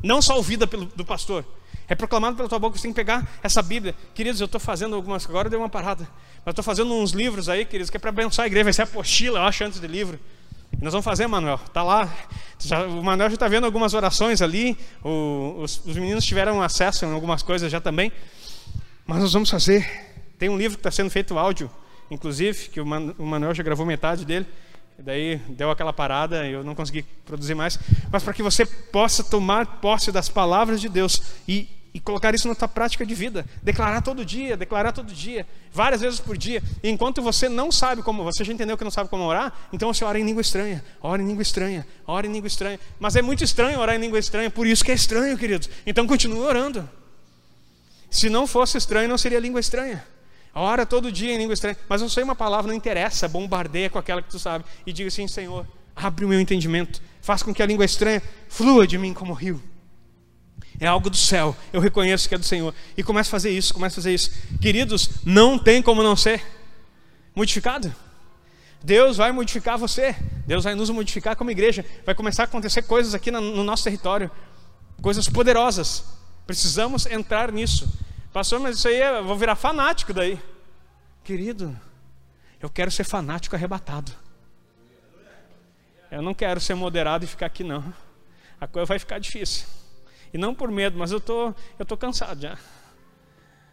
não só ouvida pelo, do pastor. É proclamado pela tua boca, você tem que pegar essa Bíblia. Queridos, eu estou fazendo algumas, agora deu uma parada. Mas estou fazendo uns livros aí, queridos, que é para abençoar a igreja. Vai ser apostila, eu acho, antes do livro. E nós vamos fazer, Manuel. Está lá. Já, o Manuel já está vendo algumas orações ali. O, os, os, meninos tiveram acesso a algumas coisas já também. Mas nós vamos fazer. Tem um livro que está sendo feito áudio, inclusive, que o, Man, o Manuel já gravou metade dele. Daí deu aquela parada e eu não consegui produzir mais. Mas para que você possa tomar posse das palavras de Deus e e colocar isso na tua prática de vida. Declarar todo dia, declarar todo dia, várias vezes por dia. E enquanto você não sabe como, você já entendeu que não sabe como orar, então você ora em língua estranha, ora em língua estranha, ora em língua estranha. Mas é muito estranho orar em língua estranha, por isso que é estranho, queridos. Então continue orando. Se não fosse estranho, não seria língua estranha. Ora todo dia em língua estranha. Mas eu sei uma palavra, não interessa, bombardeia com aquela que tu sabe. E diga assim, Senhor, abre o meu entendimento. Faz com que a língua estranha flua de mim como rio é algo do céu, eu reconheço que é do Senhor. E começa a fazer isso, começa a fazer isso. Queridos, não tem como não ser modificado. Deus vai modificar você, Deus vai nos modificar como igreja. Vai começar a acontecer coisas aqui no nosso território, coisas poderosas. Precisamos entrar nisso. Pastor, mas isso aí eu vou virar fanático daí. Querido, eu quero ser fanático arrebatado. Eu não quero ser moderado e ficar aqui, não. A coisa vai ficar difícil. E não por medo, mas eu tô, eu tô cansado já.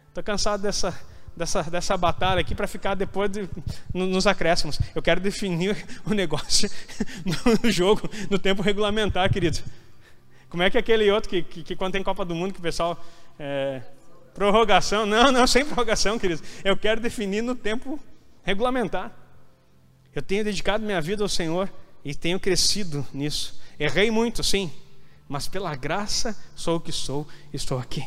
Estou cansado dessa, dessa, dessa batalha aqui para ficar depois de, nos acréscimos. Eu quero definir o negócio no jogo, no tempo regulamentar, querido. Como é que aquele outro que, que, que quando tem Copa do Mundo que o pessoal é, prorrogação? Não, não, sem prorrogação, querido. Eu quero definir no tempo regulamentar. Eu tenho dedicado minha vida ao Senhor e tenho crescido nisso. Errei muito, sim mas pela graça sou o que sou, estou aqui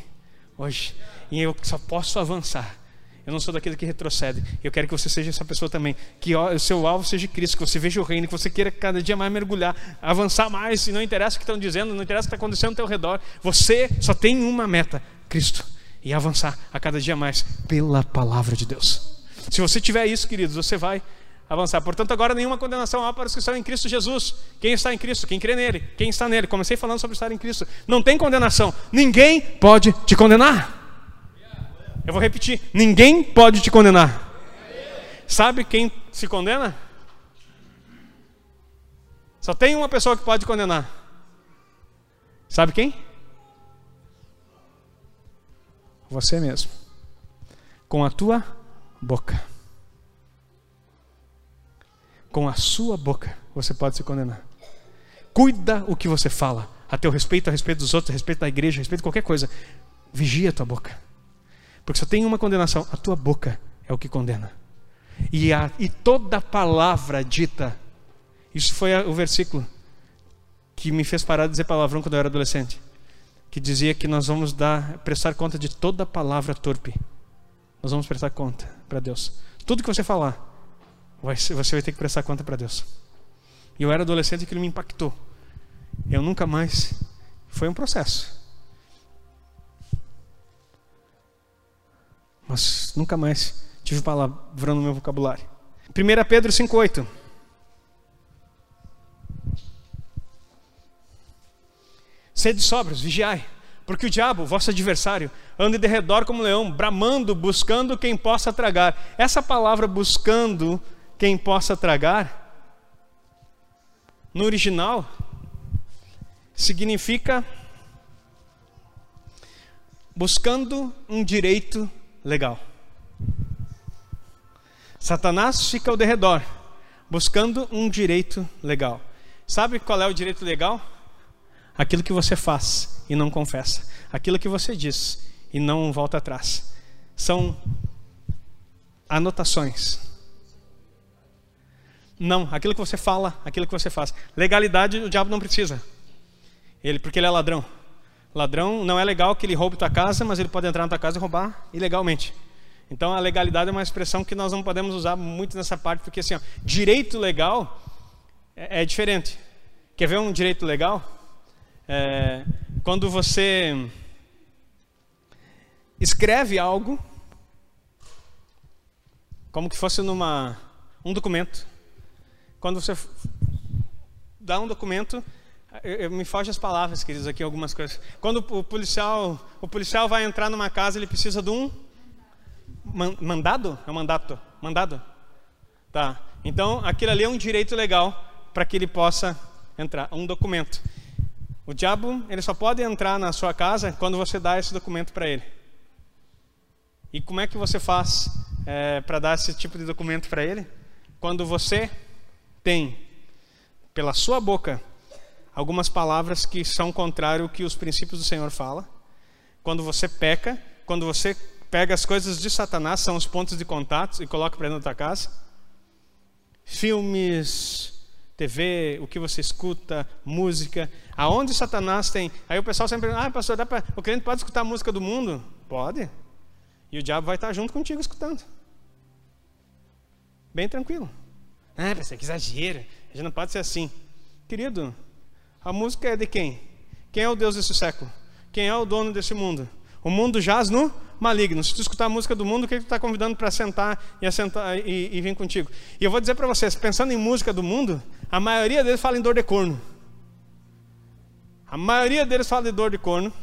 hoje. E eu só posso avançar. Eu não sou daquele que retrocede. Eu quero que você seja essa pessoa também. Que o seu alvo seja Cristo, que você veja o reino, que você queira cada dia mais mergulhar, avançar mais. E não interessa o que estão dizendo, não interessa o que está acontecendo ao teu redor. Você só tem uma meta: Cristo. E avançar a cada dia mais pela palavra de Deus. Se você tiver isso, queridos, você vai avançar. Portanto, agora nenhuma condenação há para os que estão em Cristo Jesus. Quem está em Cristo? Quem crê nele? Quem está nele? Comecei falando sobre estar em Cristo. Não tem condenação. Ninguém pode te condenar. Eu vou repetir: ninguém pode te condenar. Sabe quem se condena? Só tem uma pessoa que pode condenar. Sabe quem? Você mesmo. Com a tua boca com a sua boca você pode se condenar. Cuida o que você fala, a teu respeito, a respeito dos outros, a respeito da igreja, a respeito de qualquer coisa. Vigia a tua boca. Porque só tem uma condenação, a tua boca é o que condena. E, a, e toda palavra dita, isso foi a, o versículo que me fez parar de dizer palavrão quando eu era adolescente, que dizia que nós vamos dar, prestar conta de toda palavra torpe. Nós vamos prestar conta para Deus. Tudo que você falar, você vai ter que prestar conta para Deus. E eu era adolescente e aquilo me impactou. Eu nunca mais. Foi um processo. Mas nunca mais tive palavrão no meu vocabulário. 1 Pedro 5,8. Sede sóbrios, vigiai, porque o diabo, vosso adversário, anda de redor como leão, bramando, buscando quem possa tragar. Essa palavra buscando quem possa tragar, no original, significa buscando um direito legal. Satanás fica ao derredor, buscando um direito legal. Sabe qual é o direito legal? Aquilo que você faz e não confessa, aquilo que você diz e não volta atrás. São anotações. Não, aquilo que você fala, aquilo que você faz. Legalidade o diabo não precisa. Ele, porque ele é ladrão. Ladrão não é legal que ele roube tua casa, mas ele pode entrar na tua casa e roubar ilegalmente. Então a legalidade é uma expressão que nós não podemos usar muito nessa parte, porque assim, ó, direito legal é, é, diferente. Quer ver um direito legal? É, quando você escreve algo, como que fosse numa um documento. Quando você dá um documento, eu, eu, me foge as palavras, queridos, aqui algumas coisas. Quando o policial, o policial vai entrar numa casa, ele precisa de um man, mandado? É um mandato? Mandado? Tá. Então, aquilo ali é um direito legal para que ele possa entrar, um documento. O diabo, ele só pode entrar na sua casa quando você dá esse documento para ele. E como é que você faz é, para dar esse tipo de documento para ele? Quando você tem, pela sua boca, algumas palavras que são contrário ao que os princípios do Senhor fala. Quando você peca, quando você pega as coisas de Satanás, são os pontos de contato e coloca para dentro da casa. Filmes, TV, o que você escuta, música, aonde Satanás tem. Aí o pessoal sempre "Ah, pastor, dá pra... o crente pode escutar a música do mundo?" Pode. E o diabo vai estar junto contigo escutando. Bem tranquilo. Ah, pastor, que exagero. A gente não pode ser assim. Querido, a música é de quem? Quem é o Deus desse século? Quem é o dono desse mundo? O mundo jaz no maligno. Se tu escutar a música do mundo, o que tu está convidando para sentar e, assentar, e, e vir contigo? E eu vou dizer para vocês, pensando em música do mundo, a maioria deles fala em dor de corno. A maioria deles fala de dor de corno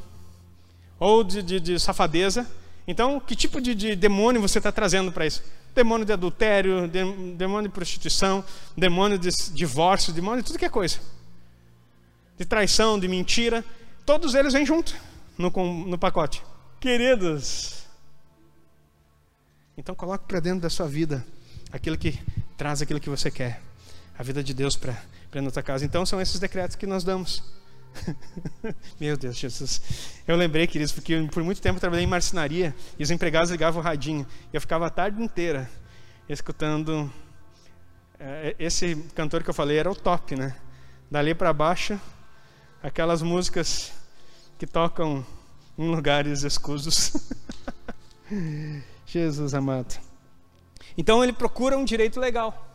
ou de, de, de safadeza. Então, que tipo de, de demônio você está trazendo para isso? Demônio de adultério, demônio de prostituição, demônio de divórcio, demônio de tudo que é coisa de traição, de mentira, todos eles vêm junto no, no pacote. Queridos, então coloque para dentro da sua vida aquilo que traz aquilo que você quer, a vida de Deus para a nossa casa. Então são esses decretos que nós damos. Meu Deus, Jesus. Eu lembrei, queridos, porque por muito tempo eu trabalhei em marcenaria e os empregados ligavam o radinho. E eu ficava a tarde inteira escutando. Eh, esse cantor que eu falei era o top, né? Dali para baixo, aquelas músicas que tocam em lugares escusos. Jesus amado. Então ele procura um direito legal.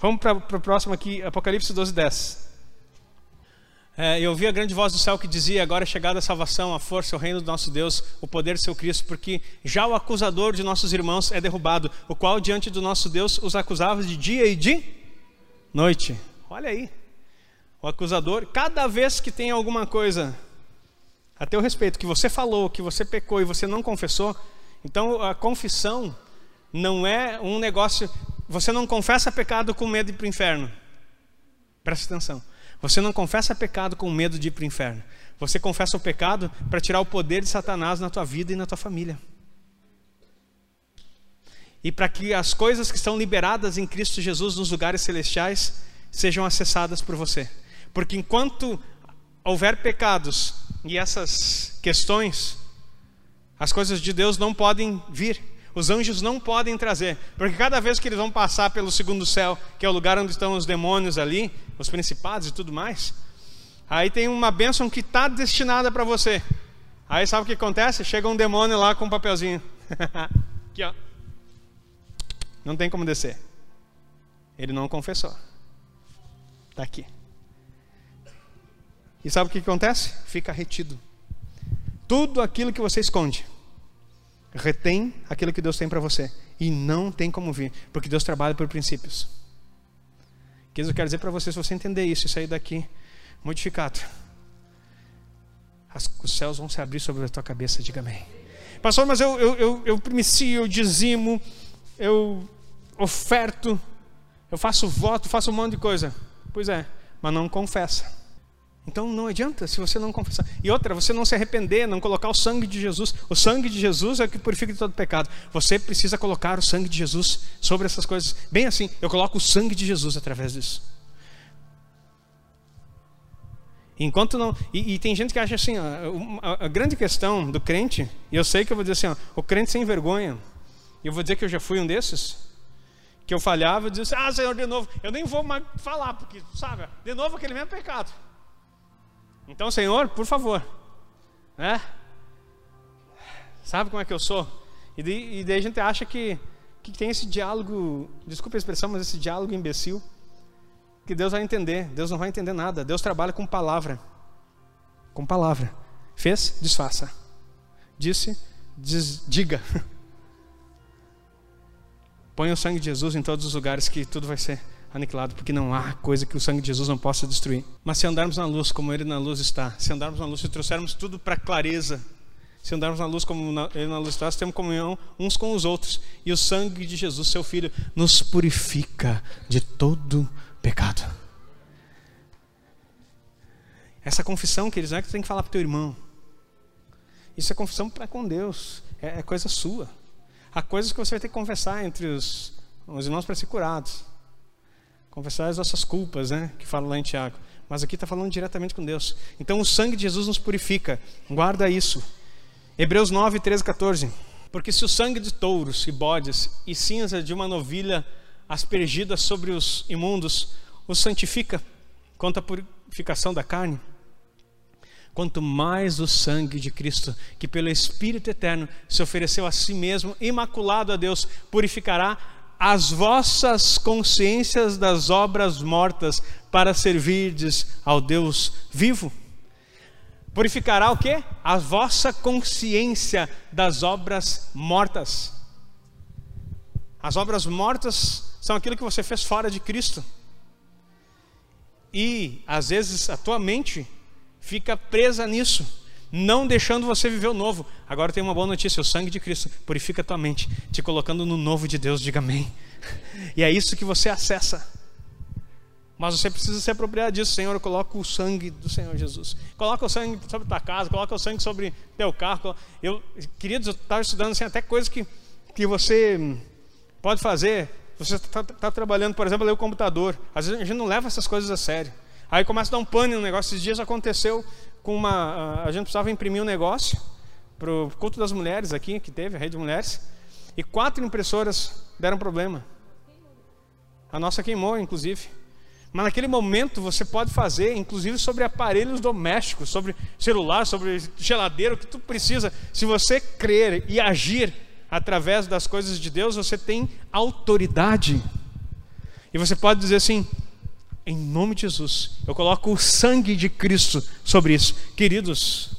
Vamos para o próximo aqui, Apocalipse 12, 10. É, eu ouvi a grande voz do céu que dizia: Agora é chegada a salvação, a força, o reino do nosso Deus, o poder do seu Cristo, porque já o acusador de nossos irmãos é derrubado, o qual diante do nosso Deus os acusava de dia e de noite. Olha aí o acusador, cada vez que tem alguma coisa a teu respeito, que você falou, que você pecou e você não confessou, então a confissão não é um negócio. Você não confessa pecado com medo para o inferno. Presta atenção. Você não confessa pecado com medo de ir para o inferno. Você confessa o pecado para tirar o poder de Satanás na tua vida e na tua família. E para que as coisas que estão liberadas em Cristo Jesus nos lugares celestiais sejam acessadas por você. Porque enquanto houver pecados e essas questões, as coisas de Deus não podem vir. Os anjos não podem trazer, porque cada vez que eles vão passar pelo segundo céu, que é o lugar onde estão os demônios ali, os principados e tudo mais, aí tem uma bênção que está destinada para você. Aí sabe o que acontece? Chega um demônio lá com um papelzinho. Aqui, ó. Não tem como descer. Ele não confessou. Está aqui. E sabe o que acontece? Fica retido. Tudo aquilo que você esconde, retém aquilo que Deus tem para você. E não tem como vir, porque Deus trabalha por princípios. Que eu quero dizer para você, se você entender isso e sair daqui modificado, as, os céus vão se abrir sobre a tua cabeça, diga amém. Pastor, mas eu, eu, eu, eu primicio, eu dizimo, eu oferto, eu faço voto, faço um monte de coisa. Pois é, mas não confessa. Então não adianta se você não confessar. E outra, você não se arrepender, não colocar o sangue de Jesus. O sangue de Jesus é o que purifica de todo pecado. Você precisa colocar o sangue de Jesus sobre essas coisas. Bem assim, eu coloco o sangue de Jesus através disso. Enquanto não. E, e, tem gente que acha assim, ó, a, a, grande questão do crente, e eu sei que eu vou dizer assim, ó, o crente sem vergonha, eu vou dizer que eu já fui um desses, que eu falhava e dizia assim, ah, Senhor, de novo, eu nem vou mais falar, porque, sabe, de novo aquele mesmo pecado. Então, Senhor, por favor, né? Sabe como é que eu sou? E daí, e daí a gente acha que, que tem esse diálogo, desculpa a expressão, mas esse diálogo imbecil, que Deus vai entender. Deus não vai entender nada. Deus trabalha com palavra. Com palavra. Fez? Desfaça. Disse? Diz, diga. Põe o sangue de Jesus em todos os lugares que tudo vai ser aniquilado, porque não há coisa que o sangue de Jesus não possa destruir. Mas se andarmos na luz como Ele na luz está, se andarmos na luz, se trouxermos tudo para clareza, se andarmos na luz como Ele na luz está, temos comunhão uns com os outros. E o sangue de Jesus, Seu Filho, nos purifica de todo pecado. Essa confissão, queridos, não é que você tem que falar para o teu irmão. Isso é confissão para com Deus. É, é, coisa sua. Há coisas que você vai ter que confessar entre os, os irmãos para ser curados. Confessar as nossas culpas, né? Que fala lá em Tiago. Mas aqui está falando diretamente com Deus. Então o sangue de Jesus nos purifica. Guarda isso. Hebreus 9, 13, 14. Porque se o sangue de touros e bodes e cinza de uma novilha aspergida sobre os imundos os santifica quanto à purificação da carne, quanto mais o sangue de Cristo, que pelo Espírito eterno se ofereceu a si mesmo, imaculado a Deus, purificará as vossas consciências das obras mortas para servirdes ao Deus vivo. Purificará o que? A vossa consciência das obras mortas. As obras mortas são aquilo que você fez fora de Cristo. E às vezes a tua mente fica presa nisso, não deixando você viver o novo. Agora tem uma boa notícia: o sangue de Cristo purifica tua mente, te colocando no novo de Deus. Diga amém. E é isso que você acessa. Mas você precisa se apropriar disso, Senhor. Eu coloco o sangue do Senhor Jesus. Coloca o sangue sobre tua casa, coloca o sangue sobre teu carro. Eu, queridos, eu estava estudando assim, até coisas que, que você pode fazer. Você está tá, tá trabalhando, por exemplo, ali o computador. Às vezes a gente não leva essas coisas a sério. Aí começa a dar um pânico no negócio. Esses dias aconteceu com uma. A gente precisava imprimir um negócio para o culto das mulheres aqui, que teve, a rede de mulheres. E quatro impressoras deram problema. A nossa queimou, inclusive. Mas naquele momento você pode fazer, inclusive sobre aparelhos domésticos, sobre celular, sobre geladeira, o que tu precisa. Se você crer e agir através das coisas de Deus, você tem autoridade. E você pode dizer assim: em nome de Jesus, eu coloco o sangue de Cristo sobre isso. Queridos,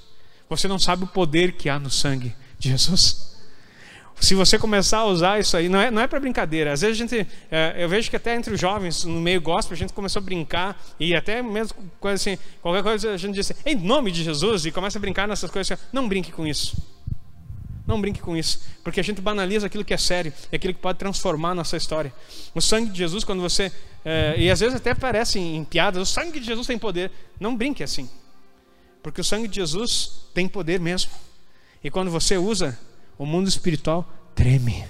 você não sabe o poder que há no sangue de Jesus. Se você começar a usar isso aí, não é, não é para brincadeira. Às vezes a gente, é, eu vejo que até entre os jovens, no meio gospel, a gente começou a brincar, e até mesmo coisa assim, qualquer coisa a gente diz assim, em nome de Jesus, e começa a brincar nessas coisas assim, não brinque com isso. Não brinque com isso, porque a gente banaliza aquilo que é sério, é aquilo que pode transformar a nossa história. O sangue de Jesus, quando você. É, e às vezes até parece em, em piadas, o sangue de Jesus tem poder. Não brinque assim, porque o sangue de Jesus tem poder mesmo. E quando você usa, o mundo espiritual treme.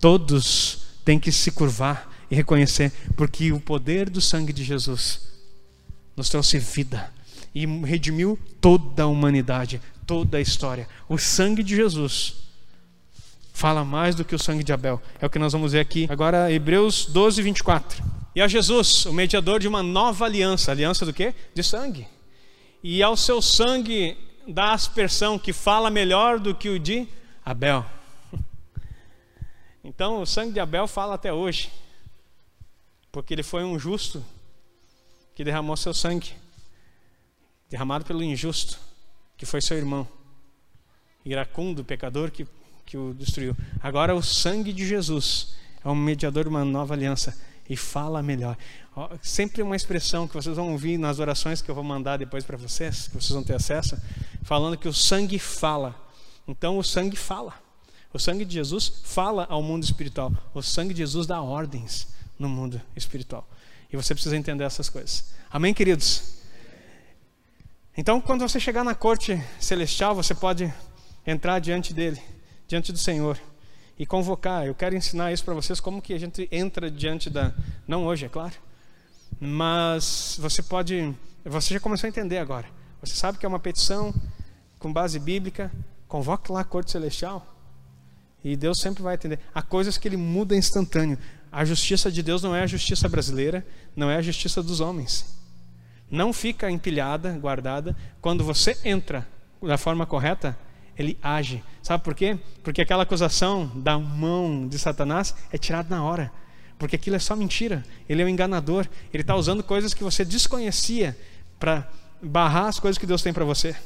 Todos têm que se curvar e reconhecer, porque o poder do sangue de Jesus nos trouxe vida e redimiu toda a humanidade, toda a história. O sangue de Jesus fala mais do que o sangue de Abel. É o que nós vamos ver aqui. Agora, Hebreus 12, 24. E a Jesus, o mediador de uma nova aliança. Aliança do quê? De sangue. E ao seu sangue da aspersão, que fala melhor do que o de Abel. Então, o sangue de Abel fala até hoje. Porque ele foi um justo que derramou seu sangue. derramado pelo injusto, que foi seu irmão, iracundo, pecador que, que o destruiu. Agora o sangue de Jesus é um mediador de uma nova aliança e fala melhor. Sempre uma expressão que vocês vão ouvir nas orações que eu vou mandar depois para vocês, que vocês vão ter acesso, falando que o sangue fala. Então o sangue fala. O sangue de Jesus fala ao mundo espiritual. O sangue de Jesus dá ordens no mundo espiritual. E você precisa entender essas coisas. Amém, queridos? Então, quando você chegar na corte celestial, você pode entrar diante dele, diante do Senhor e convocar. Eu quero ensinar isso para vocês como que a gente entra diante da não hoje, é claro. Mas você pode, você já começou a entender agora. Você sabe que é uma petição com base bíblica, convoque lá a corte celestial. E Deus sempre vai atender. Há coisas que ele muda instantâneo. A justiça de Deus não é a justiça brasileira, não é a justiça dos homens. Não fica empilhada, guardada. Quando você entra da forma correta, ele age. Sabe por quê? Porque aquela acusação da mão de Satanás é tirada na hora. Porque aquilo é só mentira. Ele é um enganador. Ele está usando coisas que você desconhecia para barrar as coisas que Deus tem para você.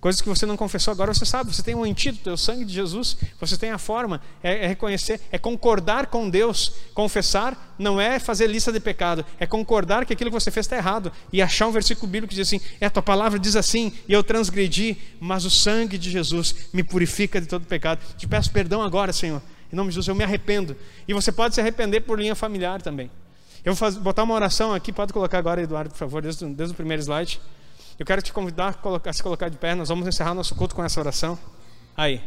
Coisas que você não confessou, agora você sabe, você tem um antídoto, é o sangue de Jesus, você tem a forma, é, é, reconhecer, é concordar com Deus. Confessar não é fazer lista de pecado, é concordar que aquilo que você fez está errado e achar um versículo bíblico que diz assim: é, a tua palavra diz assim, e eu transgredi, mas o sangue de Jesus me purifica de todo pecado. Te peço perdão agora, Senhor, em nome de Jesus, eu me arrependo. E você pode se arrepender por linha familiar também. Eu vou botar uma oração aqui, pode colocar agora, Eduardo, por favor, desde, desde o primeiro slide. Eu quero te convidar a, se colocar de pé. Nós vamos encerrar nosso culto com essa oração. Aí.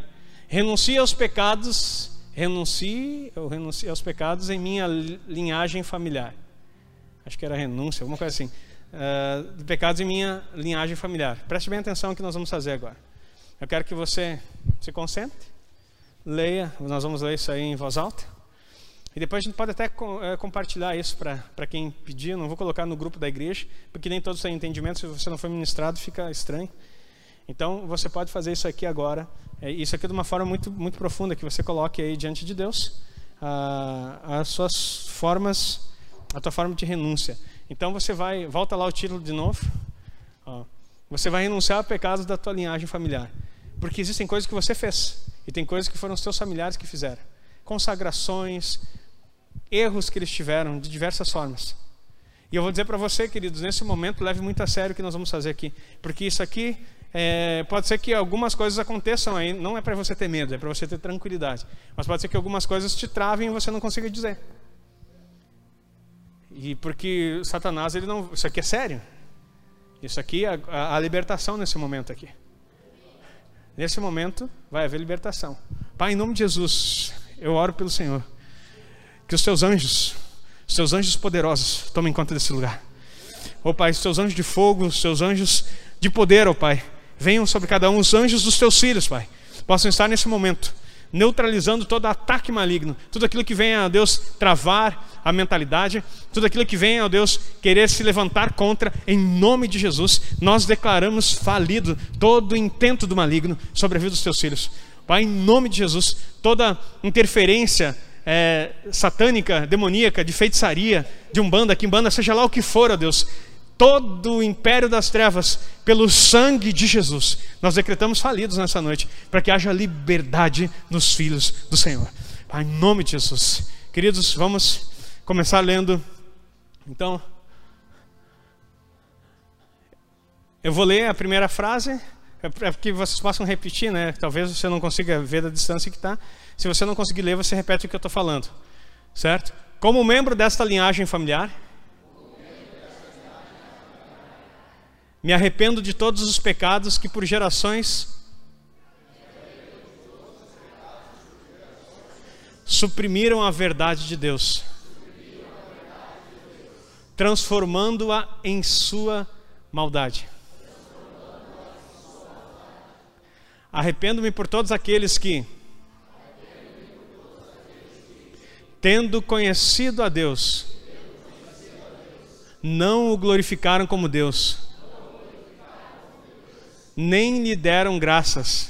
Renuncie aos pecados. Renuncie, eu renuncie aos pecados em minha linhagem familiar. Acho que era renúncia, alguma coisa assim. Uh, pecados em minha linhagem familiar. Preste bem atenção no que nós vamos fazer agora. Eu quero que você se concentre, leia, nós vamos ler isso aí em voz alta. E depois a gente pode até é, compartilhar isso para quem pedir. Não vou colocar no grupo da igreja, porque nem todos têm entendimento. Se você não for ministrado, fica estranho. Então, você pode fazer isso aqui agora. É, isso aqui de uma forma muito, muito profunda, que você coloque aí diante de Deus as suas formas, a tua forma de renúncia. Então, você vai, volta lá o título de novo. Você vai renunciar a pecados da tua linhagem familiar. Porque existem coisas que você fez, e tem coisas que foram os teus familiares que fizeram. Consagrações, erros que eles tiveram de diversas formas. E eu vou dizer para você, queridos, nesse momento, leve muito a sério o que nós vamos fazer aqui. Porque isso aqui, é, pode ser que algumas coisas aconteçam aí, não é para você ter medo, é para você ter tranquilidade. Mas pode ser que algumas coisas te travem e você não consiga dizer. E porque Satanás, ele não. Isso aqui é sério. Isso aqui é a, a libertação nesse momento aqui. Nesse momento vai haver libertação. Pai, em nome de Jesus, eu oro pelo Senhor. Que os teus anjos, os teus anjos poderosos, tomem conta desse lugar. Ó oh, Pai, os teus anjos de fogo, os teus anjos de poder, ó oh, Pai, venham sobre cada um, os anjos dos teus filhos, Pai, possam estar nesse momento, neutralizando todo ataque maligno, tudo aquilo que venha, a Deus, travar a mentalidade, tudo aquilo que venha, ó Deus, querer se levantar contra, em nome de Jesus, nós declaramos falido todo intento do maligno sobre a vida dos teus filhos. Pai, em nome de Jesus, toda interferência é, satânica, demoníaca, de feitiçaria, de umbanda, quimbanda, seja lá o que for, ó Deus, todo o império das trevas, pelo sangue de Jesus, nós decretamos falidos nessa noite, para que haja liberdade nos filhos do Senhor. Pai, em nome de Jesus. Queridos, vamos começar lendo. Então, eu vou ler a primeira frase, é para que vocês possam repetir, né? Talvez você não consiga ver da distância que está. Se você não conseguir ler, você repete o que eu estou falando. Certo? Como membro desta linhagem familiar, me arrependo de todos os pecados que por gerações suprimiram a verdade de Deus, transformando-a em sua maldade. Arrependo-me por todos aqueles que tendo conhecido a Deus, não o glorificaram como Deus, nem lhe deram graças,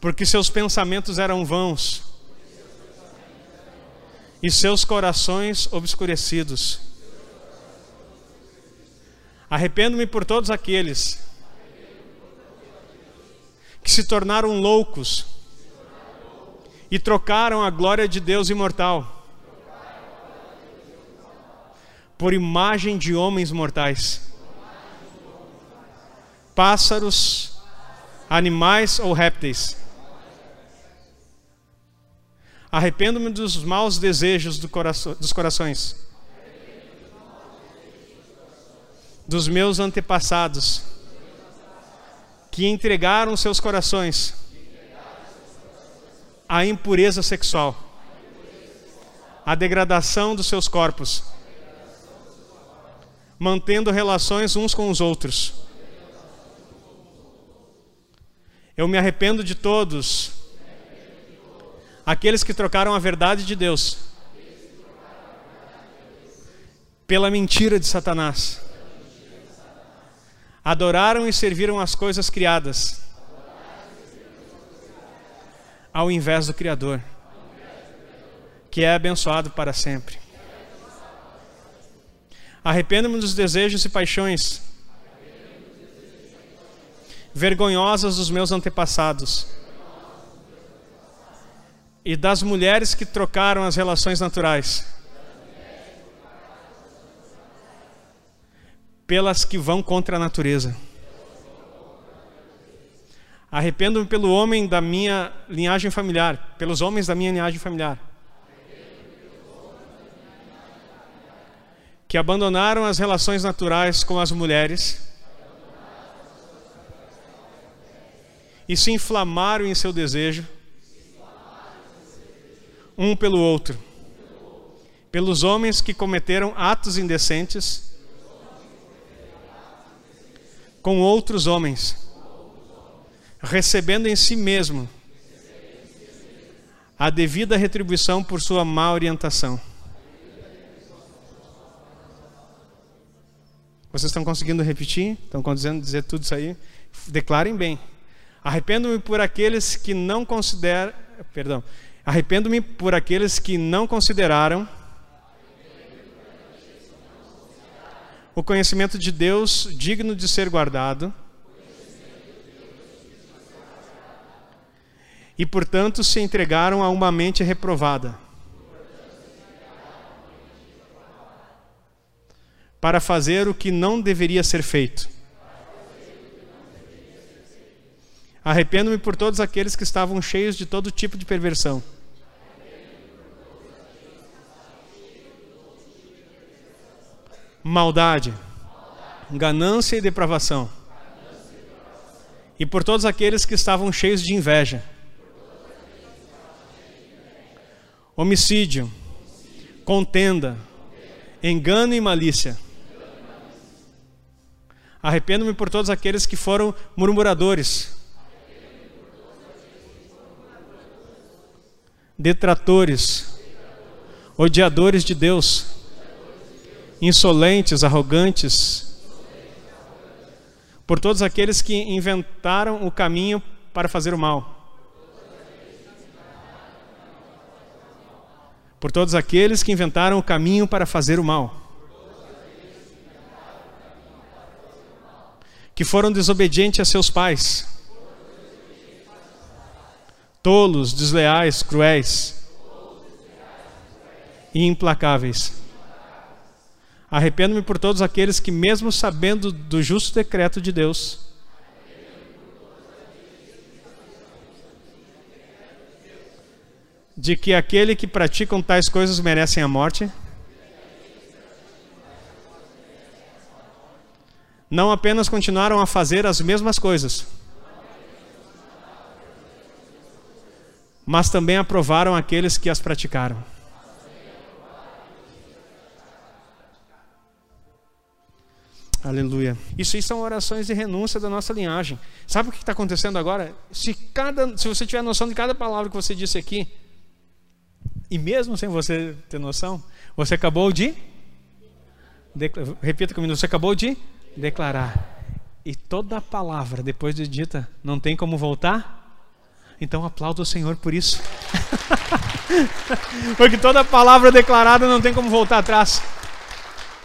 porque seus pensamentos eram vãos e seus corações obscurecidos. Arrependo-me por todos aqueles que se tornaram loucos e trocaram a glória de Deus imortal por imagem de homens mortais, pássaros, animais ou répteis. Arrependo-me dos maus desejos do coração, dos corações, dos meus antepassados, que entregaram seus corações à impureza sexual, à degradação dos seus corpos, mantendo relações uns com os outros. Eu me arrependo de todos aqueles que trocaram a verdade de Deus pela mentira de Satanás. Adoraram e serviram as coisas criadas ao invés do Criador, que é abençoado para sempre. Arrependo-me dos desejos e paixões vergonhosas dos meus antepassados e das mulheres que trocaram as relações naturais pelas que vão contra a natureza. Arrependo-me pelo homem da minha linhagem familiar, pelos homens da minha linhagem familiar, que abandonaram as relações naturais com as mulheres e se inflamaram em seu desejo um pelo outro, pelos homens que cometeram atos indecentes com outros homens, recebendo em si mesmo a devida retribuição por sua má orientação. Vocês estão conseguindo repetir? Estão conseguindo dizer tudo isso aí? Declarem bem. Arrependo-me por aqueles que não consideram, perdão, Arrependo-me por aqueles que não consideraram o conhecimento de Deus digno de ser guardado e, portanto, se entregaram a uma mente reprovada. Para fazer o que não deveria ser feito. Arrependo-me por todos aqueles que estavam cheios de todo tipo de perversão maldade, ganância e depravação. E por todos aqueles que estavam cheios de inveja, homicídio, contenda, engano e malícia. Arrependo-me por todos aqueles que foram murmuradores, detratores, odiadores de Deus insolentes, arrogantes, por todos aqueles que inventaram o caminho para fazer o mal. Por todos aqueles que inventaram o caminho para fazer o mal. Que foram desobedientes a seus pais. Tolos, desleais, cruéis e implacáveis Arrependo-me por todos aqueles que, mesmo sabendo do justo decreto de Deus, de que aquele que praticam tais coisas merecem a morte, não apenas continuaram a fazer as mesmas coisas, mas também aprovaram aqueles que as praticaram. Aleluia. Isso aí são orações de renúncia da nossa linhagem. Sabe o que está acontecendo agora? Se, cada, se você tiver noção de cada palavra que você disse aqui, e mesmo sem você ter noção, você acabou de. repita comigo, você acabou de declarar. E toda palavra depois de dita não tem como voltar? Então aplaudo o Senhor por isso. Porque toda palavra declarada não tem como voltar atrás.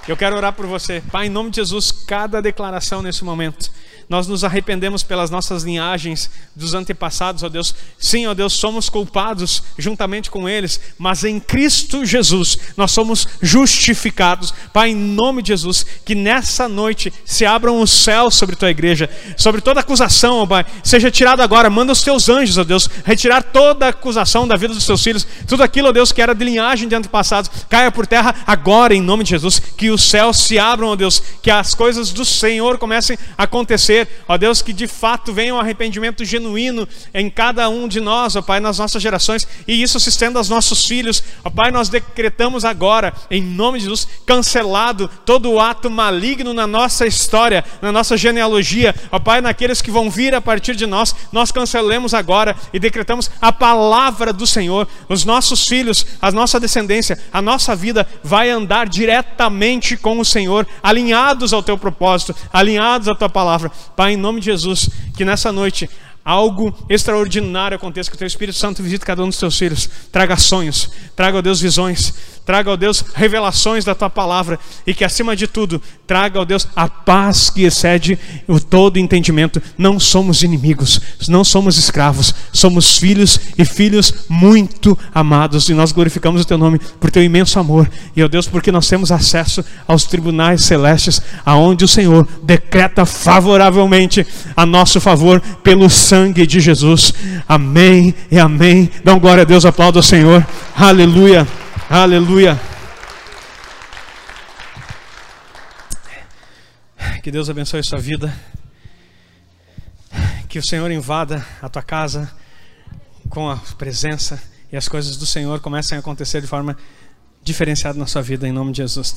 Eu quero orar por você. Pai, em nome de Jesus, cada declaração nesse momento. Nós nos arrependemos pelas nossas linhagens dos antepassados, ó Deus. Sim, ó Deus, somos culpados juntamente com eles, mas em Cristo Jesus nós somos justificados. Pai, em nome de Jesus, que nessa noite se abram os céus sobre tua igreja, sobre toda acusação, ó Pai, seja tirado agora. Manda os teus anjos, ó Deus, retirar toda acusação da vida dos teus filhos, tudo aquilo, ó Deus, que era de linhagem de antepassados, caia por terra agora em nome de Jesus. Que os céus se abram, ó Deus, que as coisas do Senhor comecem a acontecer ó Deus, que de fato venha um arrependimento genuíno em cada um de nós, ó Pai, nas nossas gerações, e isso se estenda aos nossos filhos, ó Pai, nós decretamos agora, em nome de Jesus, cancelado todo o ato maligno na nossa história, na nossa genealogia, ó Pai, naqueles que vão vir a partir de nós, nós cancelemos agora e decretamos a palavra do Senhor, os nossos filhos, a nossa descendência, a nossa vida vai andar diretamente com o Senhor, alinhados ao teu propósito, alinhados à tua palavra. Pai, em nome de Jesus, que nessa noite algo extraordinário aconteça, que o teu Espírito Santo visite cada um dos teus filhos, traga sonhos, traga, ó Deus, visões, traga, ó Deus, revelações da tua palavra. E que acima de tudo, traga, ó Deus, a paz que excede o todo entendimento. Não somos inimigos, não somos escravos, somos filhos e filhos muito amados. E nós glorificamos o teu nome por teu imenso amor. E, ó Deus, porque nós temos acesso aos tribunais celestes, aonde o Senhor decreta favoravelmente a nosso favor pelo sangue de Jesus. Amém e amém. Dá um glória a Deus, aplauda o Senhor. Aleluia. Aleluia. Que Deus abençoe a sua vida. Que o Senhor invada a tua casa com a presença e as coisas do Senhor comecem a acontecer de forma diferenciada na sua vida, em nome de Jesus.